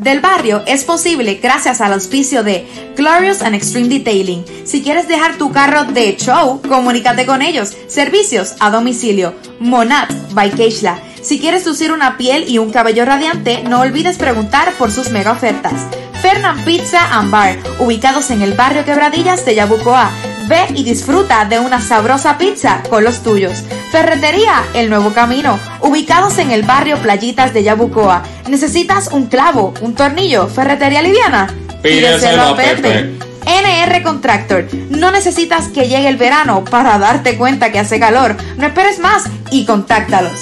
del barrio es posible gracias al auspicio de Glorious and Extreme Detailing. Si quieres dejar tu carro de show, comunícate con ellos. Servicios a domicilio. Monat by Keishla. Si quieres lucir una piel y un cabello radiante, no olvides preguntar por sus mega ofertas. Fernand Pizza and Bar, ubicados en el barrio Quebradillas de Yabucoa. Ve y disfruta de una sabrosa pizza con los tuyos. Ferretería El Nuevo Camino, ubicados en el barrio Playitas de Yabucoa. ¿Necesitas un clavo, un tornillo, ferretería liviana? Pídeselo a Pepe. NR Contractor. No necesitas que llegue el verano para darte cuenta que hace calor. No esperes más y contáctalos.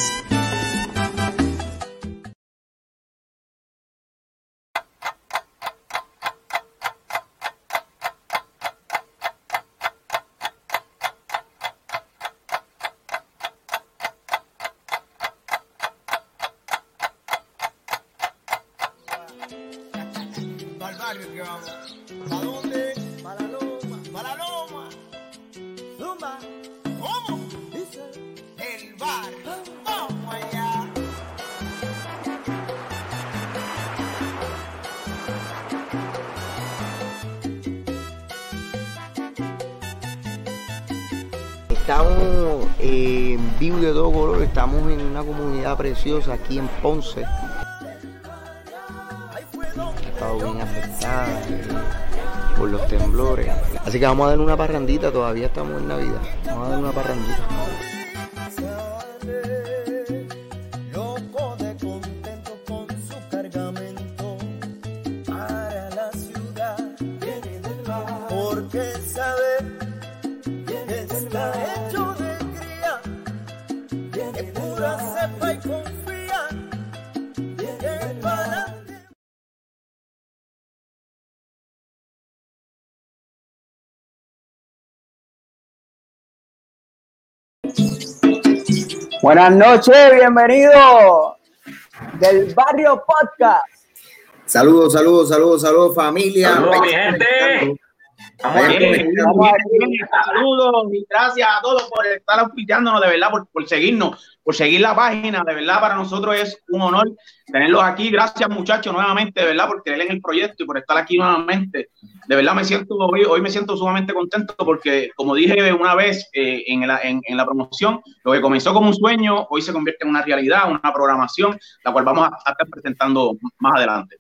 Preciosa aquí en Ponce. Ha estado bien afectada por los temblores. Así que vamos a dar una parrandita, todavía estamos en Navidad. Vamos a dar una parrandita. Buenas noches, bienvenido del Barrio Podcast. Saludos, saludos, saludos, saludos, familia. Saludos, mi gente. Aquí. Estamos aquí. Saludos y gracias a todos por estar auspiciándonos, de verdad, por, por seguirnos, por seguir la página. De verdad, para nosotros es un honor tenerlos aquí. Gracias, muchachos, nuevamente, de verdad, por creer en el proyecto y por estar aquí nuevamente. De verdad, me siento hoy, hoy me siento sumamente contento porque, como dije una vez eh, en, la, en, en la promoción, lo que comenzó como un sueño, hoy se convierte en una realidad, una programación, la cual vamos a estar presentando más adelante.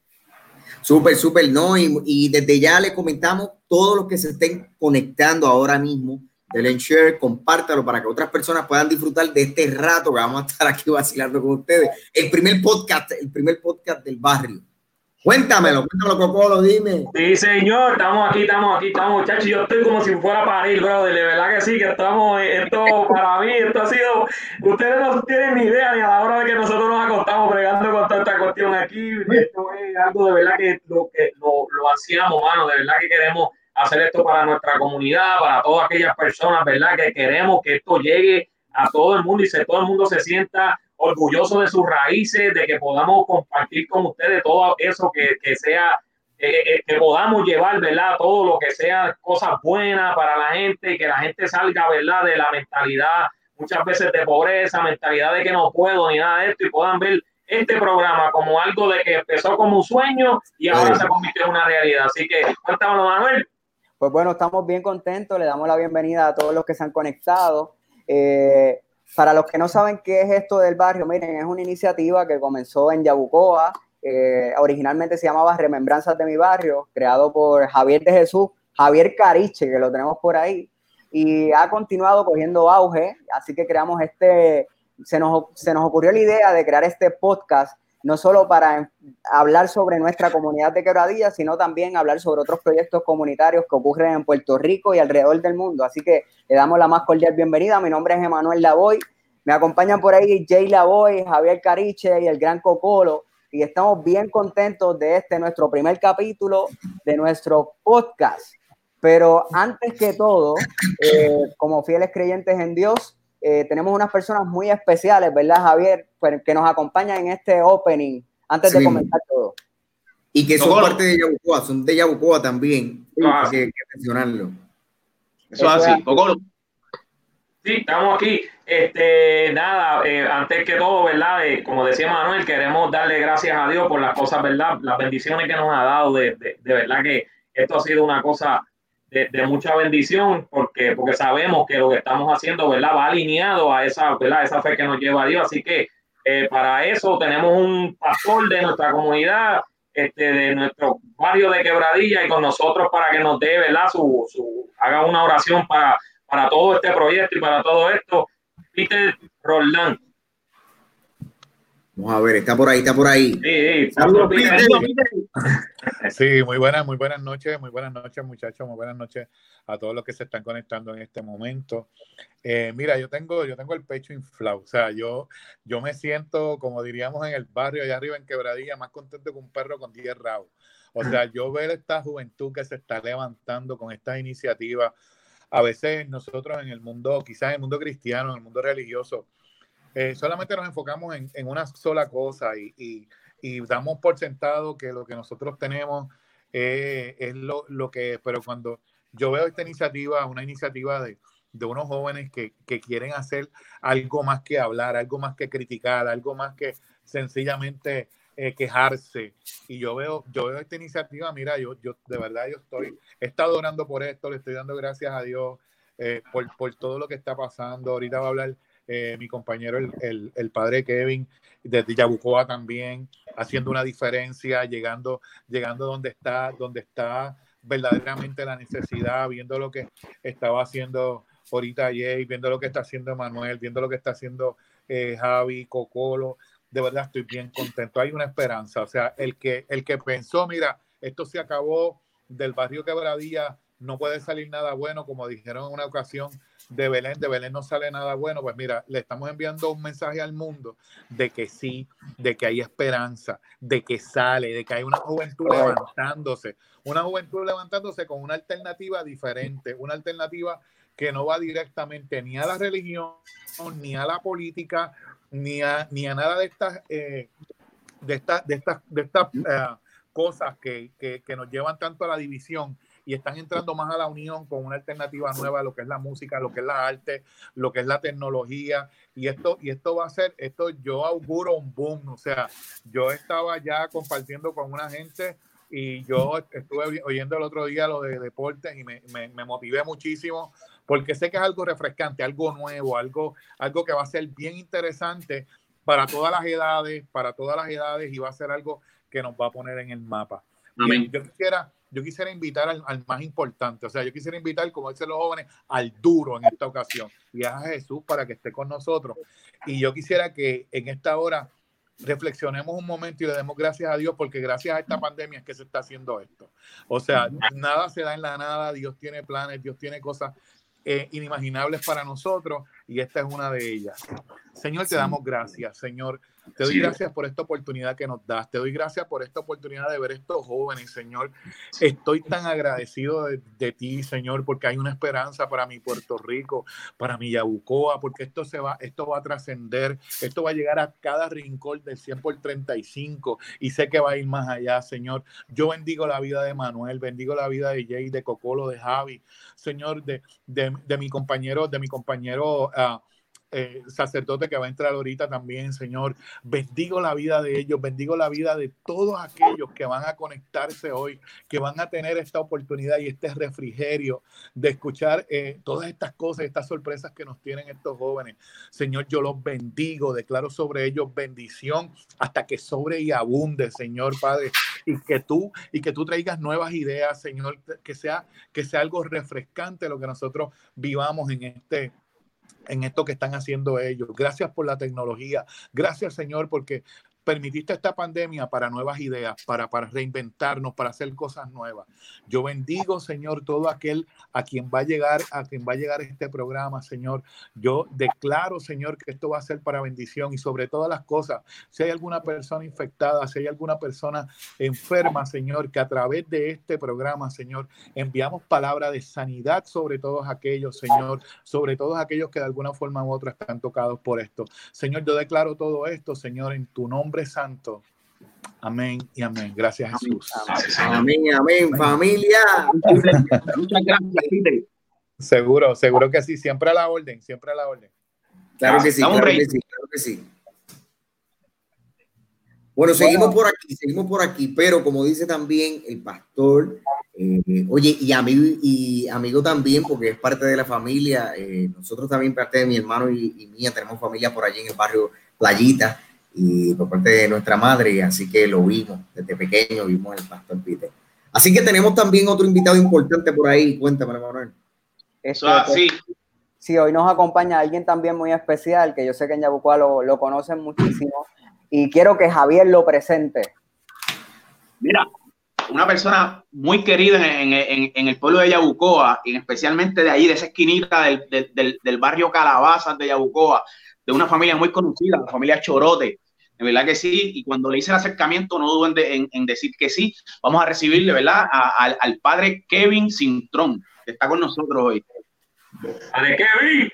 Súper, súper, ¿no? Y, desde ya le comentamos todos los que se estén conectando ahora mismo. Denle en share, compártalo para que otras personas puedan disfrutar de este rato que vamos a estar aquí vacilando con ustedes. El primer podcast, el primer podcast del barrio. Cuéntamelo, cuéntamelo, Cocolo, dime. Sí, señor, estamos aquí, estamos aquí, estamos, muchachos. Yo estoy como si fuera para ir, brother. De verdad que sí, que estamos. Esto para mí, esto ha sido. Ustedes no tienen ni idea ni a la hora de que nosotros nos acostamos bregando con toda esta cuestión aquí. Esto es algo de verdad que lo, que lo, lo ansiamos, mano. De verdad que queremos hacer esto para nuestra comunidad, para todas aquellas personas, ¿verdad? Que queremos que esto llegue a todo el mundo y que todo el mundo se sienta orgulloso de sus raíces, de que podamos compartir con ustedes todo eso que, que sea, eh, eh, que podamos llevar, ¿verdad? Todo lo que sea cosas buenas para la gente y que la gente salga, ¿verdad? De la mentalidad muchas veces de pobreza, mentalidad de que no puedo ni nada de esto y puedan ver este programa como algo de que empezó como un sueño y ahora se convirtió en una realidad. Así que cuéntanos, Manuel. Pues bueno, estamos bien contentos, le damos la bienvenida a todos los que se han conectado. Eh, para los que no saben qué es esto del barrio, miren, es una iniciativa que comenzó en Yabucoa, originalmente se llamaba Remembranzas de mi barrio, creado por Javier de Jesús, Javier Cariche, que lo tenemos por ahí, y ha continuado cogiendo auge, así que creamos este, se nos, se nos ocurrió la idea de crear este podcast, no solo para hablar sobre nuestra comunidad de Quebradillas, sino también hablar sobre otros proyectos comunitarios que ocurren en Puerto Rico y alrededor del mundo. Así que le damos la más cordial bienvenida. Mi nombre es Emanuel Lavoy. Me acompañan por ahí Jay Lavoy, Javier Cariche y el Gran Cocolo. Y estamos bien contentos de este, nuestro primer capítulo de nuestro podcast. Pero antes que todo, eh, como fieles creyentes en Dios, eh, tenemos unas personas muy especiales, ¿verdad, Javier? Pues, que nos acompañan en este opening, antes Sí. de comenzar todo. Y que son parte de Yabucoa, son de Yabucoa también. Ah. Hay que, que mencionarlo. Eso es así, Cocolo. Sí, estamos aquí. Este, nada, eh, antes que todo, ¿verdad? Eh, como decía Manuel, queremos darle gracias a Dios por las cosas, ¿verdad? Las bendiciones que nos ha dado, de, de, de verdad que esto ha sido una cosa de, mucha bendición, porque, porque sabemos que lo que estamos haciendo, ¿verdad? Va alineado a esa, ¿verdad? Esa fe que nos lleva a Dios. Así que eh, para eso tenemos un pastor de nuestra comunidad, este, de nuestro barrio de Quebradilla y con nosotros para que nos dé, ¿verdad? Su, su, haga una oración para, para todo este proyecto y para todo esto. Peter Roldán. Vamos a ver, está por ahí, está por ahí. Sí, Saludos, Peter. Sí, muy buenas, muy buenas noches, muy buenas noches, muchachos, muy buenas noches a todos los que se están conectando en este momento. Eh, mira, yo tengo, yo tengo el pecho inflado, o sea, yo, yo me siento, como diríamos en el barrio allá arriba en Quebradilla, más contento que un perro con 10 rabos. O sea, yo veo esta juventud que se está levantando con estas iniciativas. A veces nosotros en el mundo, quizás en el mundo cristiano, en el mundo religioso, eh, solamente nos enfocamos en, en, una sola cosa y, y, y, damos por sentado que lo que nosotros tenemos eh, es lo, lo, que es. Pero cuando yo veo esta iniciativa, una iniciativa de, de unos jóvenes que, que, quieren hacer algo más que hablar, algo más que criticar, algo más que sencillamente eh, quejarse. Y yo veo, yo veo esta iniciativa, mira, yo, yo de verdad yo estoy, he estado orando por esto, le estoy dando gracias a Dios por, por todo lo que está pasando. Ahorita va a hablar eh, mi compañero, el, el, padre Kevin, desde Yabucoa también, haciendo una diferencia, llegando, llegando donde está, donde está verdaderamente la necesidad, viendo lo que estaba haciendo ahorita Jay, viendo lo que está haciendo Manuel, viendo lo que está haciendo eh, Javi, Cocolo, de verdad estoy bien contento. Hay una esperanza, o sea, el que, el que pensó, mira, esto se acabó del barrio Quebradilla, no puede salir nada bueno, como dijeron en una ocasión, de Belén, de Belén no sale nada bueno, pues mira, le estamos enviando un mensaje al mundo de que sí, de que hay esperanza, de que sale, de que hay una juventud levantándose, una juventud levantándose con una alternativa diferente, una alternativa que no va directamente ni a la religión, ni a la política, ni a, ni a nada de estas, eh, de estas, de estas, de estas uh, cosas que, que, que nos llevan tanto a la división, y están entrando más a la unión con una alternativa nueva lo que es la música, lo que es la arte, lo que es la tecnología. Y esto, y esto va a ser, esto yo auguro un boom. O sea, yo estaba ya compartiendo con una gente y yo estuve oyendo el otro día lo de deportes y me, me, me, motivé muchísimo porque sé que es algo refrescante, algo nuevo, algo, algo que va a ser bien interesante para todas las edades, para todas las edades y va a ser algo que nos va a poner en el mapa. Amén. Yo quisiera, yo quisiera invitar al, al, más importante, o sea, yo quisiera invitar, como dicen los jóvenes, al duro en esta ocasión, y a Jesús para que esté con nosotros. Y yo quisiera que en esta hora reflexionemos un momento y le demos gracias a Dios, porque gracias a esta pandemia es que se está haciendo esto. O sea, nada se da en la nada, Dios tiene planes, Dios tiene cosas eh, inimaginables para nosotros, y esta es una de ellas. Señor, te damos gracias, Señor. Te doy sí. gracias por esta oportunidad que nos das. Te doy gracias por esta oportunidad de ver estos jóvenes, Señor. Estoy tan agradecido de, de, ti, Señor, porque hay una esperanza para mi Puerto Rico, para mi Yabucoa, porque esto se va, esto va a trascender, esto va a llegar a cada rincón del 100 por 35 y sé que va a ir más allá, Señor. Yo bendigo la vida de Manuel, bendigo la vida de Jay, de Cocolo, de Javi, Señor, de, de, de mi compañero, de mi compañero. Eh, sacerdote que va a entrar ahorita también, Señor. Bendigo la vida de ellos, bendigo la vida de todos aquellos que van a conectarse hoy, que van a tener esta oportunidad y este refrigerio de escuchar eh, todas estas cosas, estas sorpresas que nos tienen estos jóvenes. Señor, yo los bendigo, declaro sobre ellos bendición hasta que sobre y abunde, Señor Padre, y que tú y que tú traigas nuevas ideas, Señor, que sea que sea algo refrescante lo que nosotros vivamos en este en esto que están haciendo ellos. Gracias por la tecnología. Gracias, Señor, porque permitiste esta pandemia para nuevas ideas, para, para reinventarnos, para hacer cosas nuevas. Yo bendigo, Señor, todo aquel a quien va a llegar, a quien va a llegar este programa, Señor. Yo declaro, Señor, que esto va a ser para bendición y sobre todas las cosas, si hay alguna persona infectada, si hay alguna persona enferma, Señor, que a través de este programa, Señor, enviamos palabra de sanidad sobre todos aquellos, Señor, sobre todos aquellos que de alguna forma u otra están tocados por esto. Señor, yo declaro todo esto, Señor, en tu nombre santo. Amén y amén. Gracias, Jesús. Amén, amén, amén. familia. Muchas gracias, Peter. Seguro, seguro que sí, siempre a la orden, siempre a la orden. Claro que sí, claro que sí, claro que sí. Bueno, seguimos por aquí, seguimos por aquí, pero como dice también el pastor, eh, oye, y amigo, y amigo también, porque es parte de la familia, eh, nosotros también, parte de mi hermano y, y mía, tenemos familia por allí en el barrio Playita, y por parte de nuestra madre, así que lo vimos desde pequeño, vimos el pastor Peter. Así que tenemos también otro invitado importante por ahí, cuéntame, Manuel. Eso es así. Sí, hoy nos acompaña alguien también muy especial, que yo sé que en Yabucoa lo, lo conocen muchísimo, y quiero que Javier lo presente. Mira, una persona muy querida en, en- en el pueblo de Yabucoa, y especialmente de ahí, de esa esquinita del, del- del- del barrio Calabazas de Yabucoa, de una familia muy conocida, la familia Chorote. De verdad que sí, y cuando le hice el acercamiento, no duden de- en, en decir que sí. Vamos a recibirle, ¿verdad? A- al, al padre Kevin Cintrón, que está con nosotros hoy. ¡Ale, Kevin!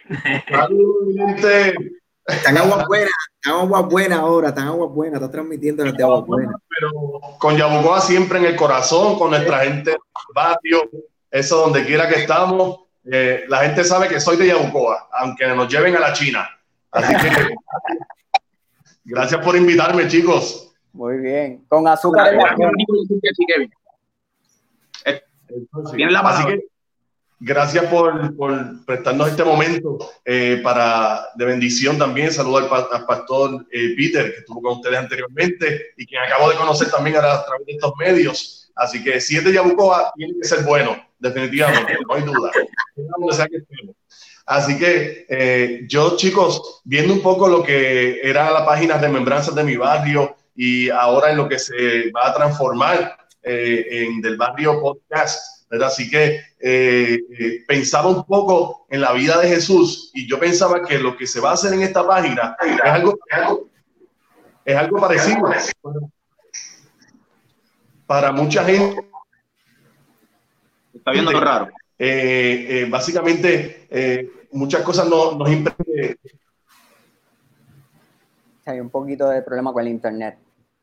Están aguas buenas, están aguas buenas ahora, están aguas buenas, está transmitiendo las de aguas buenas. pero con Yabucoa siempre en el corazón, con nuestra gente del barrio, eso donde quiera que estamos. eh, la gente sabe que soy de Yabucoa, aunque nos lleven a la China. Así que gracias por invitarme, chicos. Muy bien. Con azúcar en la la Así que gracias por, por prestarnos este momento eh, para de bendición también. Saludo al, pa- al pastor eh, Peter, que estuvo con ustedes anteriormente y que acabo de conocer también ahora a través de estos medios. Así que si es de Yabucoa, tiene que ser bueno, definitivamente, no hay duda. Así que eh, yo, chicos, viendo un poco lo que era la página Remembranzas de mi barrio y ahora en lo que se va a transformar eh, en del barrio podcast, ¿verdad? Así que eh, eh, pensaba un poco en la vida de Jesús y yo pensaba que lo que se va a hacer en esta página es algo, es algo, es algo parecido para mucha gente. Está viendo raro. Eh, eh, básicamente, eh, muchas cosas no- nos impre- Hay un poquito de problema con el internet.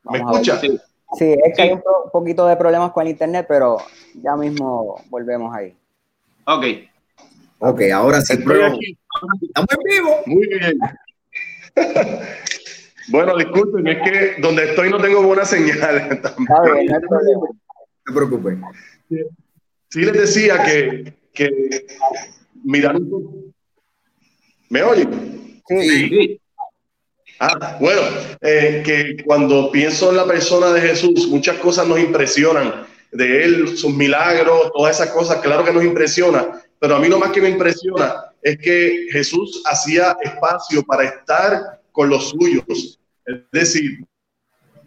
¿Me Vamos a ver. escucha? Sí, es que hay un po- poquito de problemas con el internet, pero ya mismo volvemos ahí. Ok. Ok, ahora sí, pero estamos en vivo. Muy bien. bueno, disculpen, es que donde estoy no tengo buena señal. Está bien, no hay problema. No te preocupes. Sí les decía que, que mirando... ¿Me oyen? Sí, Sí. Ah, bueno, eh, que cuando pienso en la persona de Jesús, muchas cosas nos impresionan de él, sus milagros, todas esas cosas, claro que nos impresiona, pero a mí lo más que me impresiona es que Jesús hacía espacio para estar con los suyos. Es decir,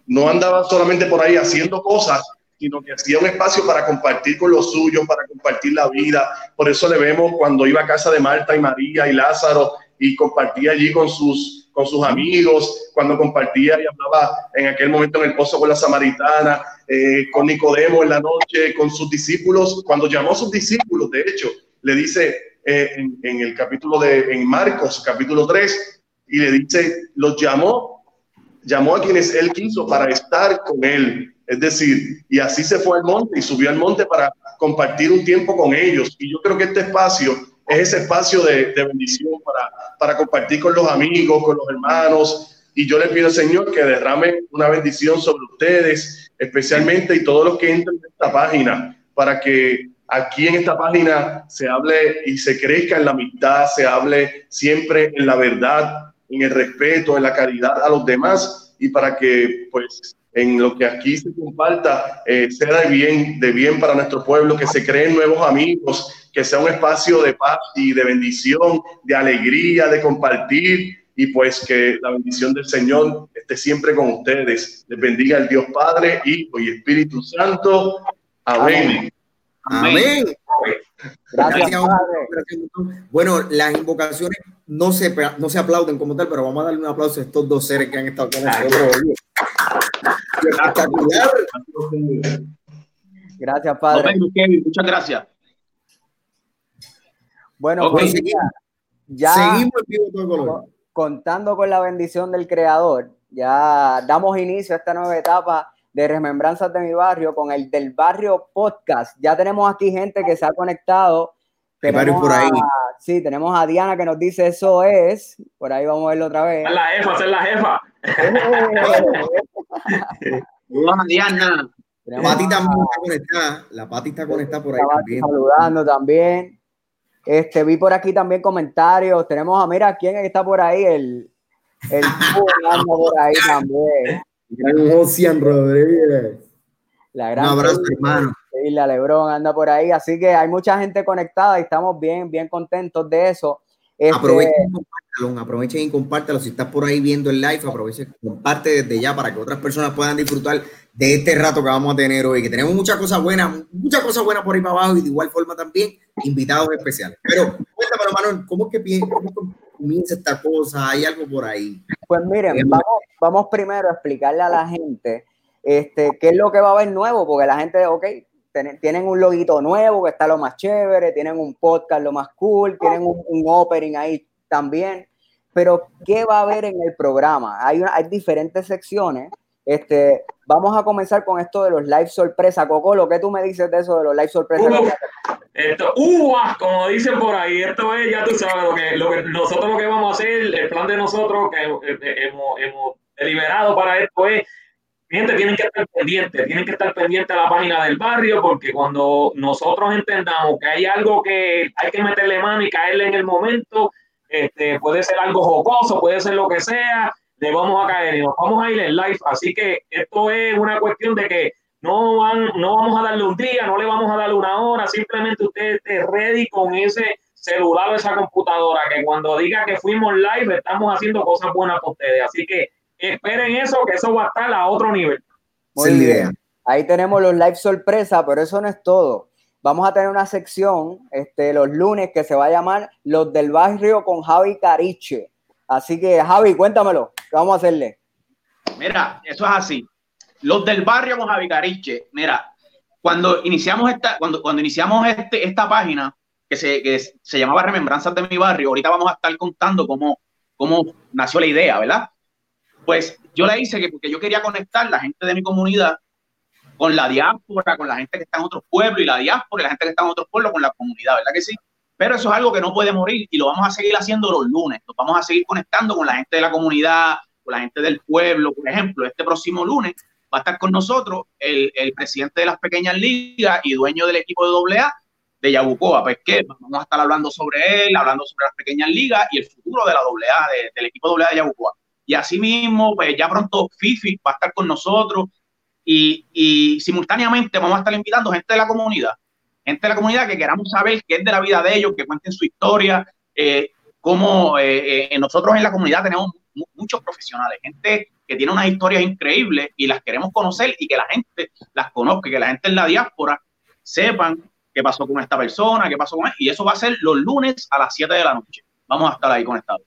no andaba solamente por ahí haciendo cosas, sino que hacía un espacio para compartir con los suyos, para compartir la vida. Por eso le vemos cuando iba a casa de Marta y María y Lázaro y compartía allí con sus, con sus amigos, cuando compartía y hablaba en aquel momento en el pozo con la samaritana, eh, con Nicodemo en la noche, con sus discípulos, cuando llamó a sus discípulos, de hecho, le dice eh, en, en el capítulo de, en Marcos, capítulo 3, y le dice, los llamó llamó a quienes él quiso para estar con él. Es decir, y así se fue al monte y subió al monte para compartir un tiempo con ellos. Y yo creo que este espacio es ese espacio de, bendición para, compartir con los amigos, con los hermanos. Y yo le pido Señor que derrame una bendición sobre ustedes, especialmente y todos los que entren en esta página, para que aquí en esta página se hable y se crezca en la amistad, se hable siempre en la verdad, en el respeto, en la caridad a los demás y para que pues en lo que aquí se comparta eh, sea de bien, de bien para nuestro pueblo, que se creen nuevos amigos, que sea un espacio de paz y de bendición, de alegría, de compartir y pues que la bendición del Señor esté siempre con ustedes. Les bendiga el Dios Padre, Hijo y Espíritu Santo. Amén. Amén. Gracias, Gracias, Padre. gracias, doctor. Bueno, las invocaciones no se, no se aplauden como tal, pero vamos a darle un aplauso a estos dos seres que han estado con nosotros. hoy. Espectacular. Gracias, Padre. Kevin. Muchas gracias. Bueno, pues ya Seguimos en vivo todo color. co- contando con la bendición del Creador, ya damos inicio a esta nueva etapa de Remembranzas de mi barrio con el del barrio podcast. Ya tenemos aquí gente que se ha conectado, varios por ahí. a- sí, tenemos a Diana que nos dice eso es. Por ahí vamos a verlo otra vez. Es la jefa, esa es la jefa. Diana. Tenemos Pati también está conectada. La Pati está conectada por ahí también. saludando también. Este, vi por aquí también comentarios. Tenemos a, mira, ¿quién está por ahí? El, el por ahí también. Gran Josian Rodríguez. La Un gran abrazo, Sheila- hermano. Sheila Lebrón anda por ahí. Así que hay mucha gente conectada y estamos bien, bien contentos de eso. Este, Aprovechen y compártalo, aprovechen y compártalo. Si estás por ahí viendo el live, aprovechen, comparte desde ya para que otras personas puedan disfrutar de este rato que vamos a tener hoy, que tenemos muchas cosas buenas, muchas cosas buenas por ahí para abajo y de igual forma también invitados especiales. Pero cuéntame, Manuel, ¿cómo es que cómo comienza esta cosa? ¿Hay algo por ahí? Pues miren, vamos, vamos primero a explicarle a la gente este, qué es lo que va a haber nuevo, porque la gente, ok, ten- tienen un loguito nuevo que está lo más chévere, tienen un podcast lo más cool, tienen un, un opening ahí también, pero ¿qué va a haber en el programa? Hay, una- hay diferentes secciones. Este, vamos a comenzar con esto de los live sorpresa. Coco, lo que tú me dices de eso de los live sorpresa. Uf, esto, uvas, como dicen por ahí, esto es, ya tú sabes, lo que, lo que nosotros lo que vamos a hacer, el plan de nosotros que eh, eh, hemos, hemos deliberado para esto es, gente, tienen que estar pendientes, tienen que estar pendientes a la página del barrio, porque cuando nosotros entendamos que hay algo que hay que meterle mano y caerle en el momento, este, puede ser algo jocoso, puede ser lo que sea, le vamos a caer y nos vamos a ir en live. Así que esto es una cuestión de que no, van, no vamos a darle un día, no le vamos a darle una hora, simplemente usted esté ready con ese celular o esa computadora, que cuando diga que fuimos live estamos haciendo cosas buenas para ustedes. Así que esperen eso, que eso va a estar a otro nivel. Muy la bien. Ahí tenemos los live sorpresa, pero eso no es todo. Vamos a tener una sección este, los lunes que se va a llamar Los del Barrio con Javi Cariche. Así que, Javi, cuéntamelo. ¿Qué vamos a hacerle? Mira, eso es así. Los del barrio con Javi Cariche, mira, cuando iniciamos esta, cuando, cuando iniciamos este, esta página que se, que se llamaba Remembranzas de mi barrio, ahorita vamos a estar contando cómo, cómo nació la idea, ¿verdad? Pues yo la hice que porque yo quería conectar la gente de mi comunidad con la diáspora, con la gente que está en otros pueblos y la diáspora y la gente que está en otros pueblos con la comunidad, ¿verdad que sí? Pero eso es algo que no puede morir y lo vamos a seguir haciendo los lunes. Nos vamos a seguir conectando con la gente de la comunidad, con la gente del pueblo. Por ejemplo, este próximo lunes va a estar con nosotros el, el presidente de las pequeñas ligas y dueño del equipo de AA de Yabucoa. Pues que vamos a estar hablando sobre él, hablando sobre las pequeñas ligas y el futuro de la AA, de- del equipo AA de Yabucoa. Y asimismo, pues ya pronto Fifi va a estar con nosotros y, y simultáneamente vamos a estar invitando gente de la comunidad, gente de la comunidad que queramos saber qué es de la vida de ellos, que cuenten su historia, eh, cómo eh, eh, nosotros en la comunidad tenemos mu- muchos profesionales, gente que tiene unas historias increíbles y las queremos conocer y que la gente las conozca, que la gente en la diáspora sepan qué pasó con esta persona, qué pasó con él, y eso va a ser los lunes a las 7 de la noche. Vamos a estar ahí conectados.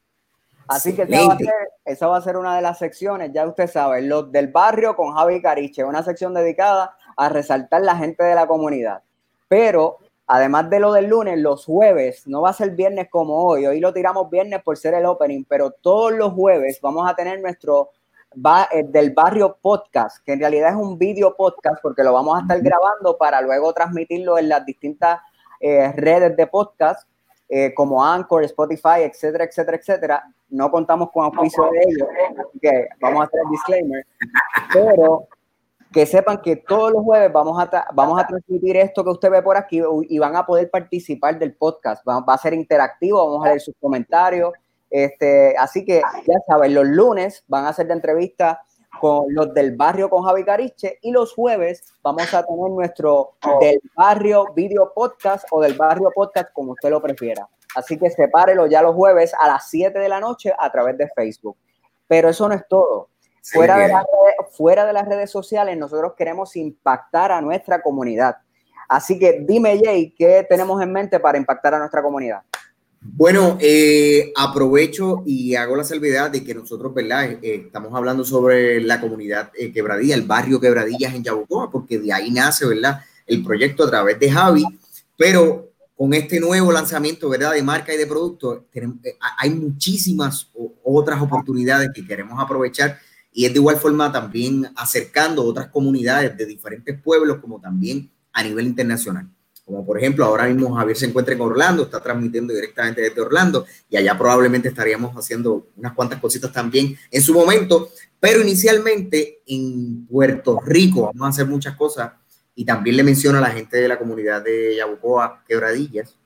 Así que esa va, a ser, esa va a ser una de las secciones, ya usted sabe, Los del Barrio con Javi Cariche, una sección dedicada a resaltar la gente de la comunidad. Pero además de lo del lunes, los jueves, no va a ser viernes como hoy, hoy lo tiramos viernes por ser el opening, pero todos los jueves vamos a tener nuestro ba- eh, del barrio podcast, que en realidad es un video podcast porque lo vamos a estar grabando para luego transmitirlo en las distintas eh, redes de podcast eh, como Anchor, Spotify, etcétera, etcétera, etcétera. No contamos con auspicio de ellos, así que vamos a hacer el disclaimer. Pero que sepan que todos los jueves vamos a, vamos a transmitir esto que usted ve por aquí y van a poder participar del podcast. Va, va a ser interactivo, vamos a leer sus comentarios. Este, así que ya saben, los lunes van a ser de entrevista con los del barrio con Javi Cariche y los jueves vamos a tener nuestro del barrio video podcast o del barrio podcast como usted lo prefiera. Así que sepárelo ya los jueves a las 7 de la noche a través de Facebook. Pero eso no es todo. Fuera de, las redes, fuera de las redes sociales, nosotros queremos impactar a nuestra comunidad. Así que dime, Jay, ¿qué tenemos en mente para impactar a nuestra comunidad? Bueno, eh, aprovecho y hago la salvedad de que nosotros, ¿verdad? Eh, eh, estamos hablando sobre la comunidad eh, Quebradilla, el barrio Quebradillas en Yabucoa, porque de ahí nace, ¿verdad? El proyecto a través de Javi, pero con este nuevo lanzamiento, ¿verdad? De marca y de producto, tenemos, eh, hay muchísimas otras oportunidades que queremos aprovechar y es de igual forma también acercando otras comunidades de diferentes pueblos como también a nivel internacional. como por ejemplo ahora mismo Javier se encuentra en Orlando, está transmitiendo directamente desde Orlando y allá probablemente estaríamos haciendo unas cuantas cositas también en su momento, pero inicialmente en Puerto Rico vamos a hacer muchas cosas. Y también le menciono a la gente de la comunidad de Yabucoa, Quebradillas,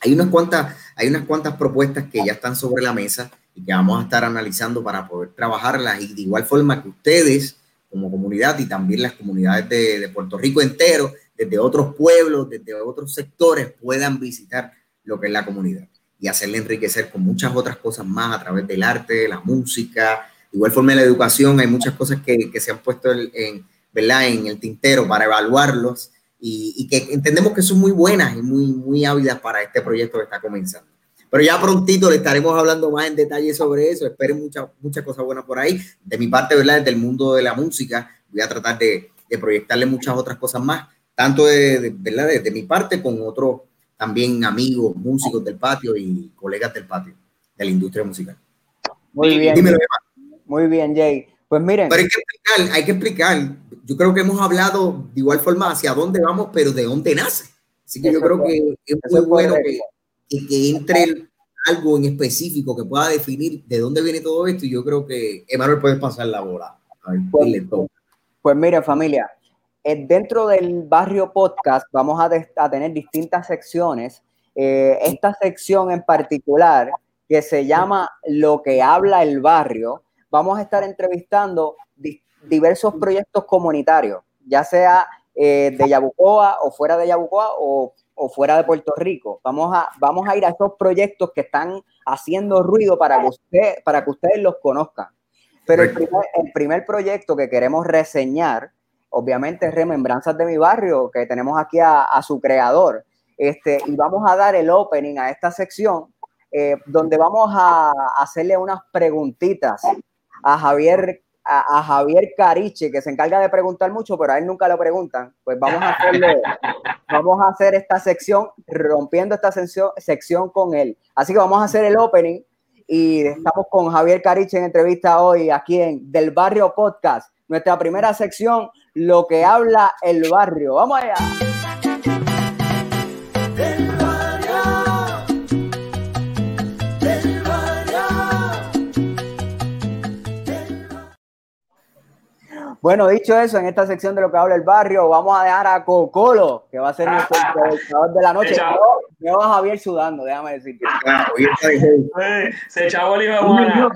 hay unas cuantas, hay unas cuantas propuestas que ya están sobre la mesa y que vamos a estar analizando para poder trabajarlas y de igual forma que ustedes como comunidad y también las comunidades de, de Puerto Rico entero, desde otros pueblos, desde otros sectores, puedan visitar lo que es la comunidad y hacerle enriquecer con muchas otras cosas más a través del arte, la música, de igual forma la educación, hay muchas cosas que, que se han puesto en, en, ¿verdad? en el tintero para evaluarlos y, y, que entendemos que son muy buenas y muy, muy ávidas para este proyecto que está comenzando. Pero ya prontito le estaremos hablando más en detalle sobre eso. Esperen muchas muchas cosas buenas por ahí. De mi parte, ¿verdad? Desde el mundo de la música, voy a tratar de, de proyectarle muchas otras cosas más, tanto de, de ¿verdad? De, de, mi parte con otros también amigos, músicos del patio y colegas del patio, de la industria musical. Muy bien. Dímelo, Muy bien, Jay. Pues miren. Pero hay que explicar, hay que explicar. Yo creo que hemos hablado de igual forma hacia dónde vamos, pero de dónde nace. Así que yo creo que es muy bueno que, que, que, entre algo en específico que pueda definir de dónde viene todo esto. Y yo creo que Emanuel puede pasar la bola. Ver, pues, pues miren, familia, eh, dentro del barrio podcast vamos a, a tener distintas secciones. Eh, esta sección en particular, que se llama Lo que habla el barrio, vamos a estar entrevistando di diversos proyectos comunitarios, ya sea eh, de Yabucoa o fuera de Yabucoa o, o, fuera de Puerto Rico. Vamos a, vamos a ir a estos proyectos que están haciendo ruido para que, usted, para que ustedes los conozcan. Pero el primer, el primer proyecto que queremos reseñar, obviamente, es Remembranzas de mi barrio, que tenemos aquí a, a su creador. Este, y vamos a dar el opening a esta sección, eh, donde vamos a hacerle unas preguntitas a Javier, a, a, Javier Cariche, que se encarga de preguntar mucho, pero a él nunca lo preguntan. Pues vamos a hacerle, vamos a hacer esta sección, rompiendo esta sección, sección con él. Así que vamos a hacer el opening y estamos con Javier Cariche en entrevista hoy aquí en Del Barrio Podcast. Nuestra primera sección, lo que habla el barrio. Vamos allá. Bueno, dicho eso, en esta sección de lo que habla el barrio, vamos a dejar a Cocolo, que va a ser nuestro entrevistador de la noche. Me va Javier sudando, déjame decirte. Se echó Bolívar Juana.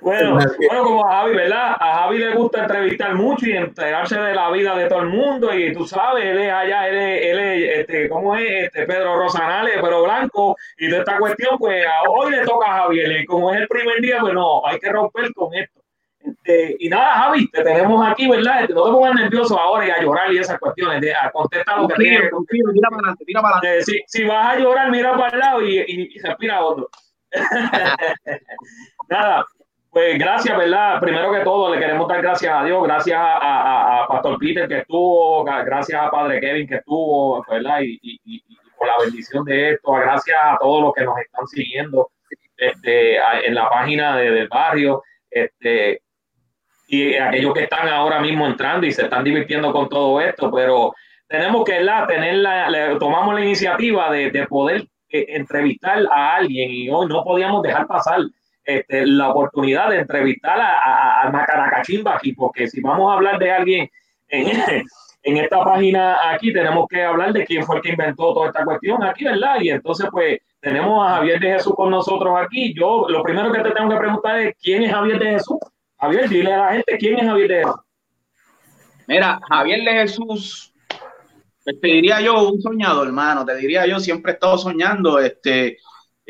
Bueno, bueno, como a Javi, ¿verdad? A Javi le gusta entrevistar mucho y enterarse de la vida de todo el mundo. Y tú sabes, él es allá, él es, él es este, ¿cómo es? Este, Pedro Rosanales, pero blanco. Y de esta cuestión, pues hoy le toca a Javier. Y como es el primer día, pues no, hay que romper con esto. Este, y nada, Javi, te tenemos aquí, ¿verdad? No te pongas nervioso ahora y a llorar y esas cuestiones. De, a contestar lo que tienes. Mira para adelante, mira para adelante. Eh, si, si, vas a llorar, mira para el lado y, y, y respira otro. nada, pues gracias, ¿verdad? Primero que todo, le queremos dar gracias a Dios, gracias a, a, Pastor Peter que estuvo, gracias a Padre Kevin que estuvo, ¿verdad? Y, y, por la bendición de esto, gracias a todos los que nos están siguiendo este, en la página de, del barrio, este, y aquellos que están ahora mismo entrando y se están divirtiendo con todo esto, pero tenemos que ¿verdad? tener la, la, tomamos la iniciativa de, de poder eh, entrevistar a alguien y hoy no podíamos dejar pasar este, la oportunidad de entrevistar a, a, Macaracachimba aquí, porque si vamos a hablar de alguien en, en, esta página aquí, tenemos que hablar de quién fue el que inventó toda esta cuestión aquí, ¿verdad? Y entonces, pues, tenemos a Javier de Jesús con nosotros aquí. Yo, lo primero que te tengo que preguntar es, ¿quién es Javier de Jesús? Javier, dile a la gente, ¿quién es Javier de Jesús? Mira, Javier de Jesús, pues te diría yo, un soñador, hermano, te diría yo, siempre he estado soñando, este,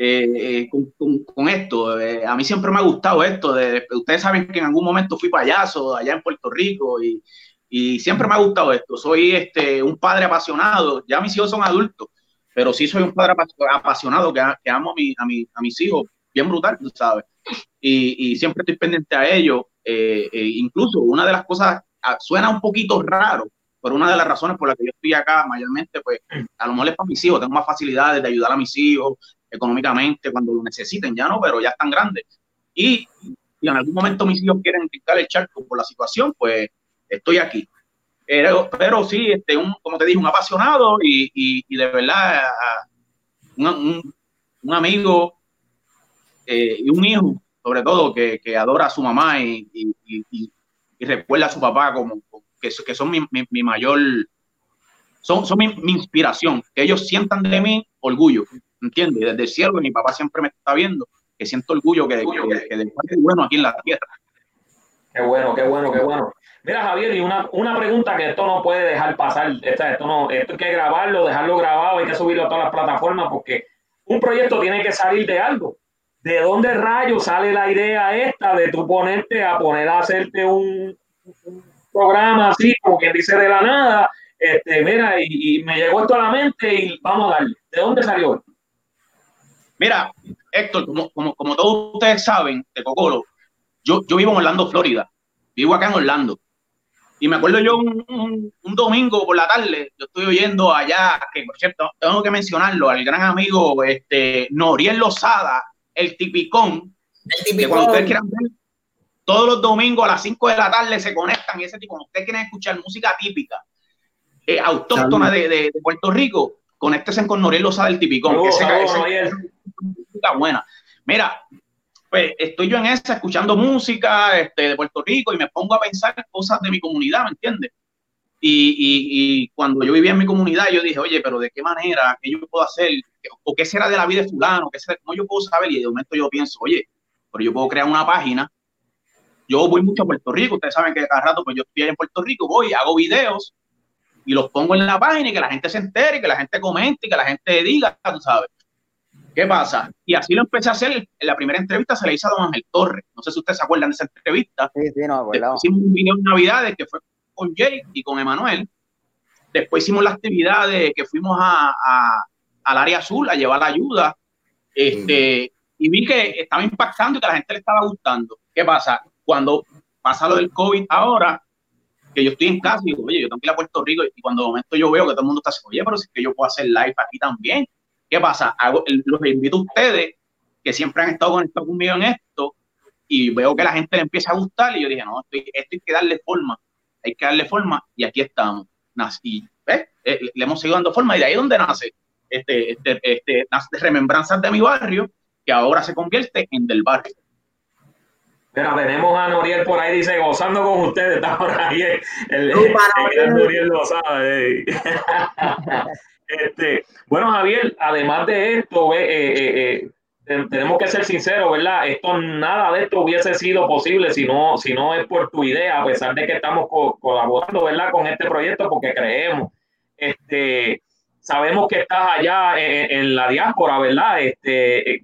eh, eh, con, con, con, esto. Eh, a mí siempre me ha gustado esto. De, ustedes saben que en algún momento fui payaso allá en Puerto Rico y, y, siempre me ha gustado esto. Soy este, un padre apasionado. Ya mis hijos son adultos, pero sí soy un padre apasionado que, que amo a, mi, a, mi, a, mis hijos. Bien brutal, tú sabes. Y, y siempre estoy pendiente a ellos. Eh, incluso una de las cosas ah, suena un poquito raro, pero una de las razones por las que yo estoy acá mayormente, pues a lo mejor es para mis hijos, tengo más facilidades de ayudar a mis hijos, económicamente cuando lo necesiten, ya no, pero ya están grandes. Y si en algún momento mis hijos quieren quitar el charco por la situación, pues estoy aquí. Pero, pero sí, este, un, como te dije, un apasionado y, y, y de verdad un, un, un amigo eh, y un hijo, sobre todo, que, que adora a su mamá y, y recuerda a su papá como, que, que son mi, mi, mi mayor, son, son mi, mi, inspiración, que ellos sientan de mí orgullo, ¿entiendes? Desde el cielo, mi papá siempre me está viendo, que siento orgullo que, que, que del bueno aquí en la tierra. Qué bueno, qué bueno, qué bueno. Mira, Javier, y una, una pregunta que esto no puede dejar pasar, esto, esto, no, esto hay que grabarlo, dejarlo grabado, hay que subirlo a todas las plataformas, porque un proyecto tiene que salir de algo. ¿De dónde rayos sale la idea esta de tú ponerte a poner a hacerte un, un programa así, como quien dice de la nada? Este, mira, y, y, me llegó esto a la mente y vamos a darle. ¿De dónde salió? Mira, Héctor, como, como, como todos ustedes saben, de Cocolo, yo, yo vivo en Orlando, Florida. Vivo acá en Orlando. Y me acuerdo yo un, un, un, domingo por la tarde, yo estoy oyendo allá, que por cierto, tengo que mencionarlo, al gran amigo este, Noriel Lozada, el tipicón. El tipicón. cuando ustedes quieran ver, todos los domingos a las 5 de la tarde se conectan y ese tipo, cuando ustedes quieren escuchar música típica, eh, autóctona de, de, de, Puerto Rico, conéctense con Noriel Lozada, el tipicón. Oh, que ese, oh, ese, música buena. Mira, pues estoy yo en esa escuchando música este, de Puerto Rico y me pongo a pensar cosas de mi comunidad, ¿me entiendes? Y, y, y, cuando yo vivía en mi comunidad, yo dije, oye, pero ¿de qué manera? ¿Qué yo puedo hacer? ¿O qué será de la vida de fulano? ¿Qué será? ¿Cómo yo puedo saber? Y de momento yo pienso, oye, pero yo puedo crear una página. Yo voy mucho a Puerto Rico, ustedes saben que cada rato pues yo estoy en Puerto Rico, voy, hago videos y los pongo en la página y que la gente se entere, y que la gente comente, y que la gente diga, tú sabes. ¿Qué pasa? Y así lo empecé a hacer. En la primera entrevista se le hizo a Don Ángel Torres. No sé si ustedes se acuerdan de esa entrevista. Sí, sí, no, Después hicimos un video en Navidades que fue con Jay y con Emanuel. Después hicimos la actividad de que fuimos a, a, al área azul a llevar la ayuda. Este, mm. Y vi que estaba impactando y que a la gente le estaba gustando. ¿Qué pasa? Cuando pasa lo del COVID ahora, que yo estoy en casa y digo, oye, yo tengo que ir a Puerto Rico y cuando de momento yo veo que todo el mundo está así, oye, pero si es que yo puedo hacer live aquí también ¿Qué pasa? Hago, los invito a ustedes que siempre han estado conectados conmigo en esto y veo que la gente le empieza a gustar y yo dije, no, esto, esto hay que darle forma, hay que darle forma y aquí estamos. Y ¿ves? Eh, le hemos seguido dando forma y de ahí es donde nace este, este, este, nace remembranzas de mi barrio que ahora se convierte en del barrio. Pero tenemos a Noriel por ahí, dice, gozando con ustedes, está por ahí el, el, el, el Noriel Lozada. Eh. Este, bueno, Javier, además de esto, eh, eh, eh, tenemos que ser sinceros, ¿verdad? Esto, nada de esto hubiese sido posible si no, si no es por tu idea, a pesar de que estamos co colaborando, ¿verdad? Con este proyecto porque creemos. Este, sabemos que estás allá en, la diáspora, ¿verdad? Este,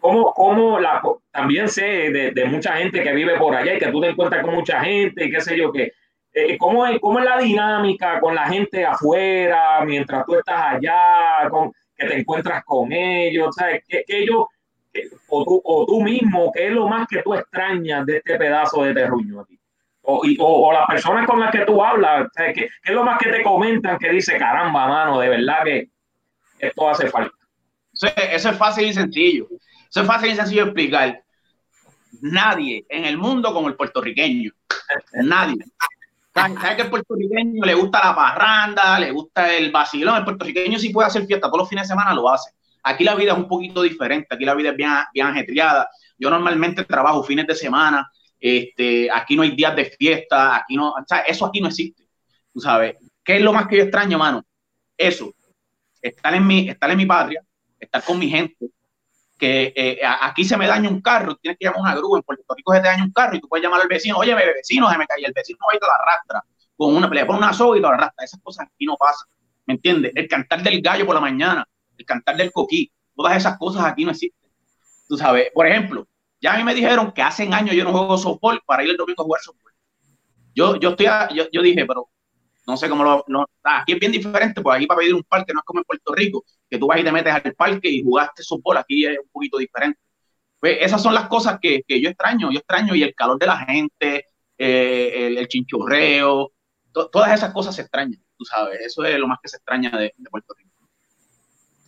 ¿cómo, cómo la, también sé de, de, mucha gente que vive por allá y que tú te encuentras con mucha gente y qué sé yo, que eh, ¿cómo, es, ¿cómo es la dinámica con la gente afuera mientras tú estás allá, con, que te encuentras con ellos? ¿sabes? ¿Qué, qué ellos, qué, o, tú, o tú mismo, qué es lo más que tú extrañas de este pedazo de terruño aquí? O, y, o, o, las personas con las que tú hablas, ¿sabes? ¿Qué, ¿qué, es lo más que te comentan que dice, caramba, mano, de verdad que esto hace falta? Eso es, eso es fácil y sencillo. Eso es fácil y sencillo de explicar. Nadie en el mundo como el puertorriqueño. Nadie. ¿Sabes que el puertorriqueño le gusta la parranda, le gusta el vacilón? El puertorriqueño sí puede hacer fiesta, todos los fines de semana lo hace. Aquí la vida es un poquito diferente, aquí la vida es bien, bien ajetreada. Yo normalmente trabajo fines de semana, este, aquí no hay días de fiesta, aquí no, o eso aquí no existe. Tú sabes, ¿qué es lo más que yo extraño, mano? Eso, estar en mi, estar en mi patria, estar con mi gente, que eh, aquí se me daña un carro, tienes que llamar a una grúa, en Puerto Rico se te daña un carro y tú puedes llamar al vecino, oye, vecino, se me cae, el vecino va y te la arrastra, con una pelea, por una soga y te la arrastra, esas cosas aquí no pasan, ¿me entiendes? El cantar del gallo por la mañana, el cantar del coquí, todas esas cosas aquí no existen, tú sabes, por ejemplo, ya a mí me dijeron que hace años yo no juego softball para ir el domingo a jugar softball. Yo, yo, estoy a, yo, yo dije, pero no sé cómo lo. No, aquí es bien diferente, pues aquí para pedir un parque no es como en Puerto Rico, que tú vas y te metes al parque y jugaste softball, aquí es un poquito diferente. Pues esas son las cosas que, que yo extraño, yo extraño y el calor de la gente, eh, el, el, chinchorreo, to, todas esas cosas se extrañan, tú sabes, eso es lo más que se extraña de Puerto Rico.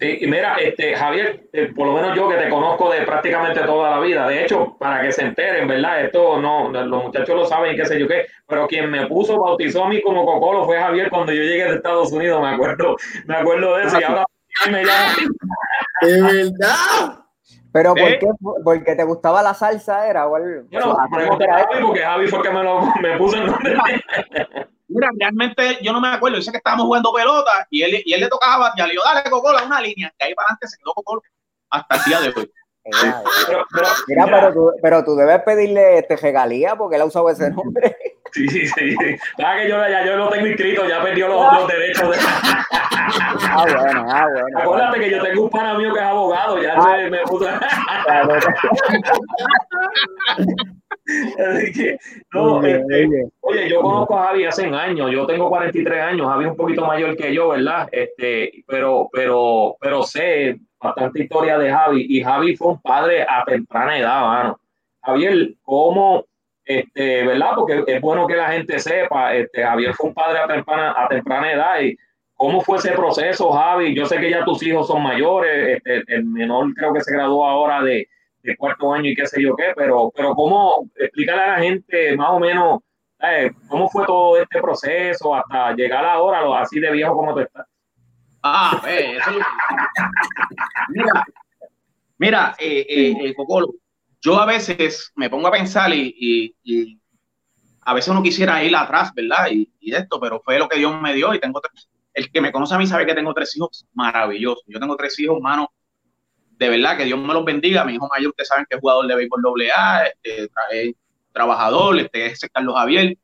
Sí, y mira, este, Javier, eh, por lo menos yo que te conozco de prácticamente toda la vida, de hecho, para que se enteren, ¿verdad? Esto no, los muchachos lo saben, qué sé yo qué, pero quien me puso, bautizó a mí como Cocolo fue Javier cuando yo llegué de Estados Unidos, me acuerdo, me acuerdo de eso, y ahora me llama. De verdad. Pero ¿por ¿Eh? qué? ¿Porque te gustaba la salsa era? ¿O el- Yo no, ¿a ponemos qué a era Javi porque Javi fue el que me, lo, me puso el nombre. Mira, realmente yo no me acuerdo. Yo sé que estábamos jugando pelota y él, y él le tocaba y le dijo, dale Cocola, una línea. Y ahí para adelante se quedó Cocola hasta el día de hoy. Era- Pero, pero, Mira, mira, pero tú, pero tú debes pedirle este regalía porque él ha usado ese nombre. Sí, sí, sí. Sabes que yo ya yo lo tengo inscrito, ya perdió los, los derechos. De... Ah, bueno, ah, bueno. Acuérdate que yo tengo un pana mío que es abogado, ya Ah. me, me puso. Claro. Así que, no, este. Oye, yo conozco a Javi hace años, yo tengo 43 años, Javi es un poquito mayor que yo, ¿verdad? Este, pero, pero, pero sé bastante historia de Javi y Javi fue un padre a temprana edad, mano. Javier, ¿cómo, este, verdad? Porque es bueno que la gente sepa, este, Javier fue un padre a temprana, a temprana edad y ¿cómo fue ese proceso, Javi? Yo sé que ya tus hijos son mayores, este, el menor creo que se graduó ahora de, de cuarto año y qué sé yo qué, pero, pero ¿cómo explicarle a la gente más o menos eh, cómo fue todo este proceso hasta llegar ahora, lo- así de viejo como tú estás? Ah, pues, eso Mira, mira, eh, eh, eh, Cocolo, yo a veces me pongo a pensar y, y- y a veces uno quisiera ir atrás, ¿verdad? Y, y esto, pero fue lo que Dios me dio y tengo tres- el que me conoce a mí sabe que tengo tres hijos maravillosos. Yo tengo tres hijos, hermano, de verdad, que Dios me los bendiga. Mi hijo mayor, ustedes saben que es jugador de béisbol doble A, este, es trabajador, este es Carlos Javier,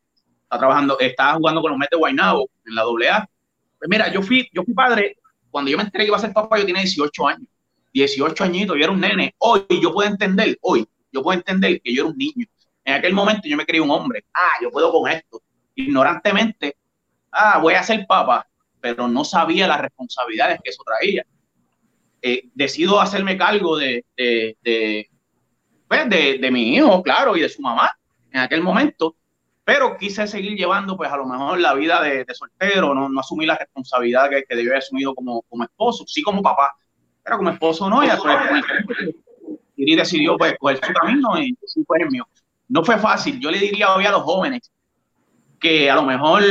está trabajando, está jugando con los Mets de Guaynabo en la doble A. Pues mira, yo fui, yo fui padre, cuando yo me enteré que iba a ser papá, yo tenía 18 años, 18 añitos, yo era un nene. Hoy yo puedo entender, hoy yo puedo entender que yo era un niño. En aquel momento yo me creí un hombre. Ah, yo puedo con esto. Ignorantemente, ah, voy a ser papá, pero no sabía las responsabilidades que eso traía. Eh, decido hacerme cargo de, de, de, pues, de, de mi hijo, claro, y de su mamá en aquel momento, pero quise seguir llevando, pues a lo mejor la vida de, soltero, no, no asumí la responsabilidad que, que haber asumido como, como esposo, sí como papá, pero como esposo no, y y decidió pues coger su camino y fue el mío. No fue fácil, yo le diría hoy a los jóvenes que a lo mejor,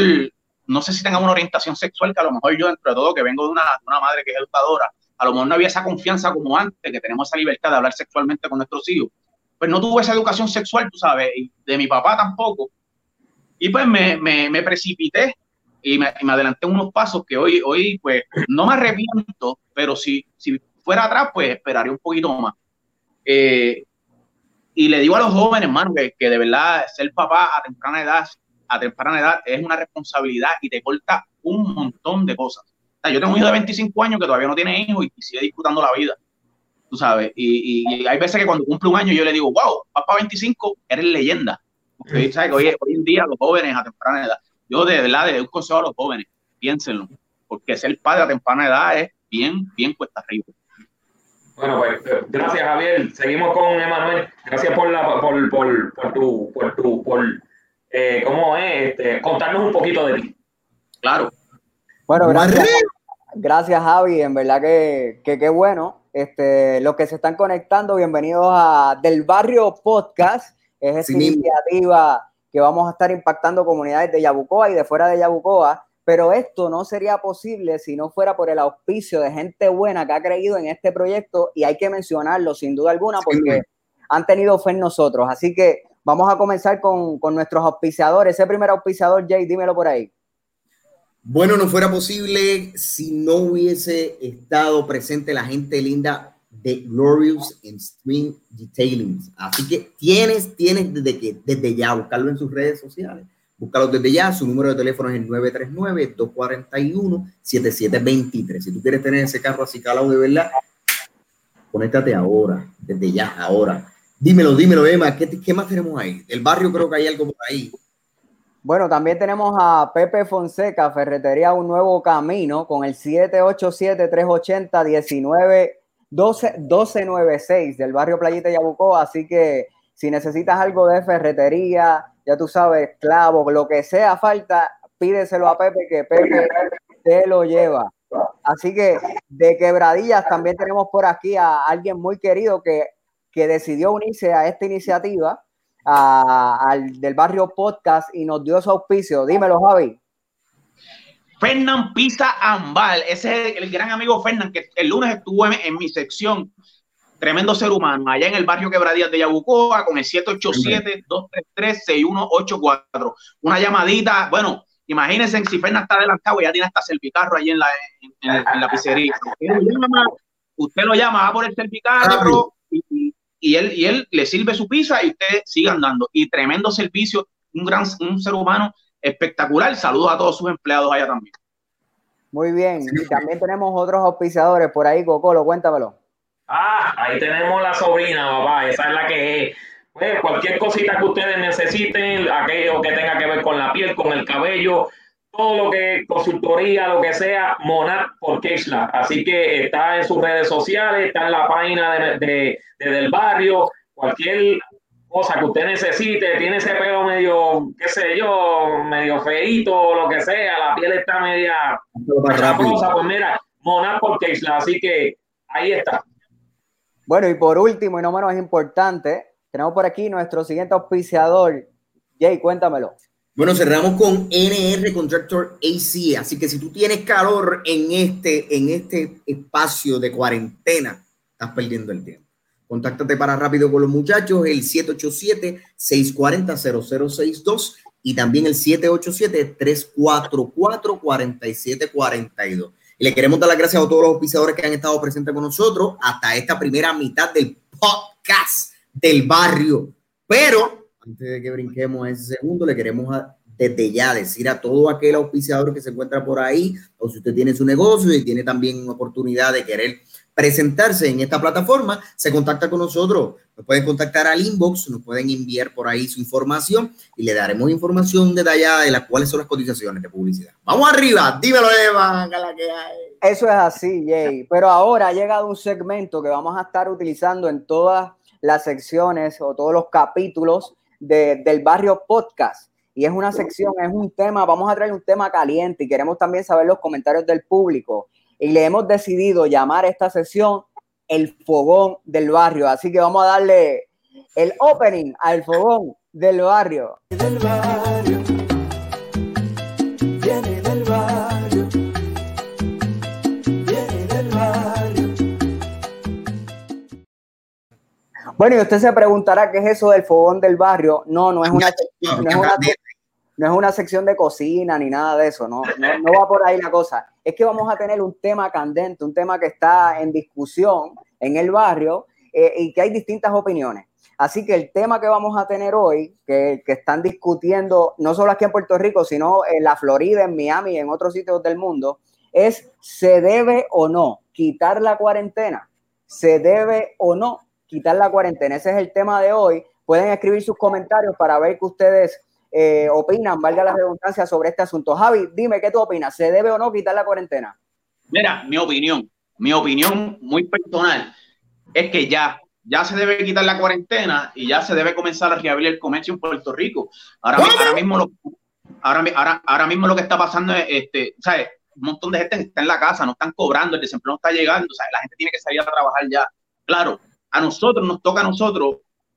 no sé si tengan una orientación sexual, que a lo mejor yo dentro de todo, que vengo de una, una madre que es educadora, a lo mejor no había esa confianza como antes, que tenemos esa libertad de hablar sexualmente con nuestros hijos, pues no tuve esa educación sexual, tú sabes, y de mi papá tampoco. Y pues me, precipité y me, y me adelanté unos pasos que hoy, hoy pues no me arrepiento, pero si, si fuera atrás, pues esperaría un poquito más. Eh, y le digo a los jóvenes, hermano, que, que de verdad ser papá a temprana edad, a temprana edad es una responsabilidad y te corta un montón de cosas. Yo tengo un hijo de 25 años que todavía no tiene hijos y, sigue disfrutando la vida, tú sabes. Y, y- y hay veces que cuando cumple un año yo le digo, wow, papá 25, eres leyenda. Porque, ¿sabes? Que hoy, hoy en día los jóvenes a temprana edad, yo de verdad le doy un consejo a los jóvenes, piénsenlo, porque ser padre a temprana edad es bien, bien cuesta arriba. Bueno, pues eh, gracias Javier. Seguimos con Emanuel. Gracias por la por, por, por tu por tu por eh, cómo es este, contarnos un poquito de ti. Claro. Bueno, gracias. Gracias Javi, en verdad que que qué bueno. Este, los que se están conectando, bienvenidos a Del Barrio Podcast. Es esta Sí iniciativa que vamos a estar impactando comunidades de Yabucoa y de fuera de Yabucoa, pero esto no sería posible si no fuera por el auspicio de gente buena que ha creído en este proyecto y hay que mencionarlo sin duda alguna Sí. porque han tenido fe en nosotros. Así que vamos a comenzar con, con nuestros auspiciadores. Ese primer auspiciador, Jay, dímelo por ahí. Bueno, no fuera posible si no hubiese estado presente la gente linda de Glorious and Stream Detailing. Así que tienes, tienes desde que desde ya buscarlo en sus redes sociales. Búscalo desde ya. Su número de teléfono es el 939-241-7723. Si tú quieres tener ese carro así calado de verdad, conéctate ahora, desde ya, ahora. Dímelo, dímelo, Emma. ¿Qué, qué más tenemos ahí? El barrio creo que hay algo por ahí. Bueno, también tenemos a Pepe Fonseca, Ferretería Un Nuevo Camino, con el 787-380-19-1296 del barrio Playita Yabucoa. Así que si necesitas algo de ferretería, ya tú sabes, clavo, lo que sea falta, pídeselo a Pepe, que Pepe te lo lleva. Así que de quebradillas también tenemos por aquí a alguien muy querido que, que decidió unirse a esta iniciativa a- al del barrio podcast y nos dio su auspicio. Dímelo, Javi. Fernán Pisa Ambal, ese es el, el gran amigo Fernán que el lunes estuvo en, en mi sección. Tremendo ser humano, allá en el barrio Quebradillas de Yabucoa, con el 787-233-6184. Una llamadita, bueno, imagínense si Fernán está adelantado, ya tiene hasta servicarro ahí en la, en, en- en la pizzería. Usted lo llama, usted lo llama, va por el servicarro y, y- él, y él le sirve su pizza y usted sigue andando. Y tremendo servicio, un gran un ser humano espectacular. Saludos a todos sus empleados allá también. Muy bien. Y también tenemos otros auspiciadores por ahí, Cocolo, cuéntamelo. Ah, ahí tenemos la sobrina, papá. Esa es la que es. Pues, cualquier cosita que ustedes necesiten, aquello que tenga que ver con la piel, con el cabello, todo lo que consultoría, lo que sea, Monat por Keishla. Así que está en sus redes sociales, está en la página de, de- de del barrio, cualquier cosa que usted necesite, tiene ese pelo medio, qué sé yo, medio feíto, lo que sea, la piel está media chaposa, pues mira, Monat por Keishla. Así que ahí está. Bueno, y por último y no menos importante, tenemos por aquí nuestro siguiente auspiciador. Jay, cuéntamelo. Bueno, cerramos con NR Contractor AC. Así que si tú tienes calor en este, en este espacio de cuarentena, estás perdiendo el tiempo. Contáctate para rápido con los muchachos, el 787-640-0062 y también el 787-344-4742. Y le queremos dar las gracias a todos los auspiciadores que han estado presentes con nosotros hasta esta primera mitad del podcast del barrio. Pero antes de que brinquemos ese segundo, le queremos desde ya decir a todo aquel auspiciador que se encuentra por ahí, o si usted tiene su negocio y tiene también una oportunidad de querer presentarse en esta plataforma, se contacta con nosotros. Nos pueden contactar al inbox, nos pueden enviar por ahí su información y le daremos información detallada de las cuáles son las cotizaciones de publicidad. Vamos arriba, dímelo, Eva, que la que hay. Eso es así, Jay. Pero ahora ha llegado un segmento que vamos a estar utilizando en todas las secciones o todos los capítulos de- del barrio podcast. Y es una sección, es un tema, vamos a traer un tema caliente y queremos también saber los comentarios del público. Y le hemos decidido llamar esta sesión el fogón del barrio. Así que vamos a darle el opening al fogón del barrio, Bueno, y usted se preguntará qué es eso del fogón del barrio. No, no es una, no es una, no es una sección de cocina ni nada de eso, no, no, no va por ahí la cosa. Es que vamos a tener un tema candente, un tema que está en discusión en el barrio eh, y que hay distintas opiniones. Así que el tema que vamos a tener hoy, que, que están discutiendo no solo aquí en Puerto Rico, sino en la Florida, en Miami y en otros sitios del mundo, es ¿se debe o no quitar la cuarentena? ¿Se debe o no quitar la cuarentena? Ese es el tema de hoy. Pueden escribir sus comentarios para ver qué ustedes eh, opinan, valga la redundancia, sobre este asunto. Javi, dime qué tú opinas. ¿Se debe o no quitar la cuarentena? Mira, mi opinión, mi opinión muy personal es que ya, ya se debe quitar la cuarentena y ya se debe comenzar a reabrir el comercio en Puerto Rico. Ahora, ahora mismo lo, ahora, ahora, ahora mismo lo que está pasando es, este, ¿sabes? Un montón de gente está en la casa, no están cobrando, el desempleo no está llegando, o sea, la gente tiene que salir a trabajar ya. Claro, a nosotros nos toca a nosotros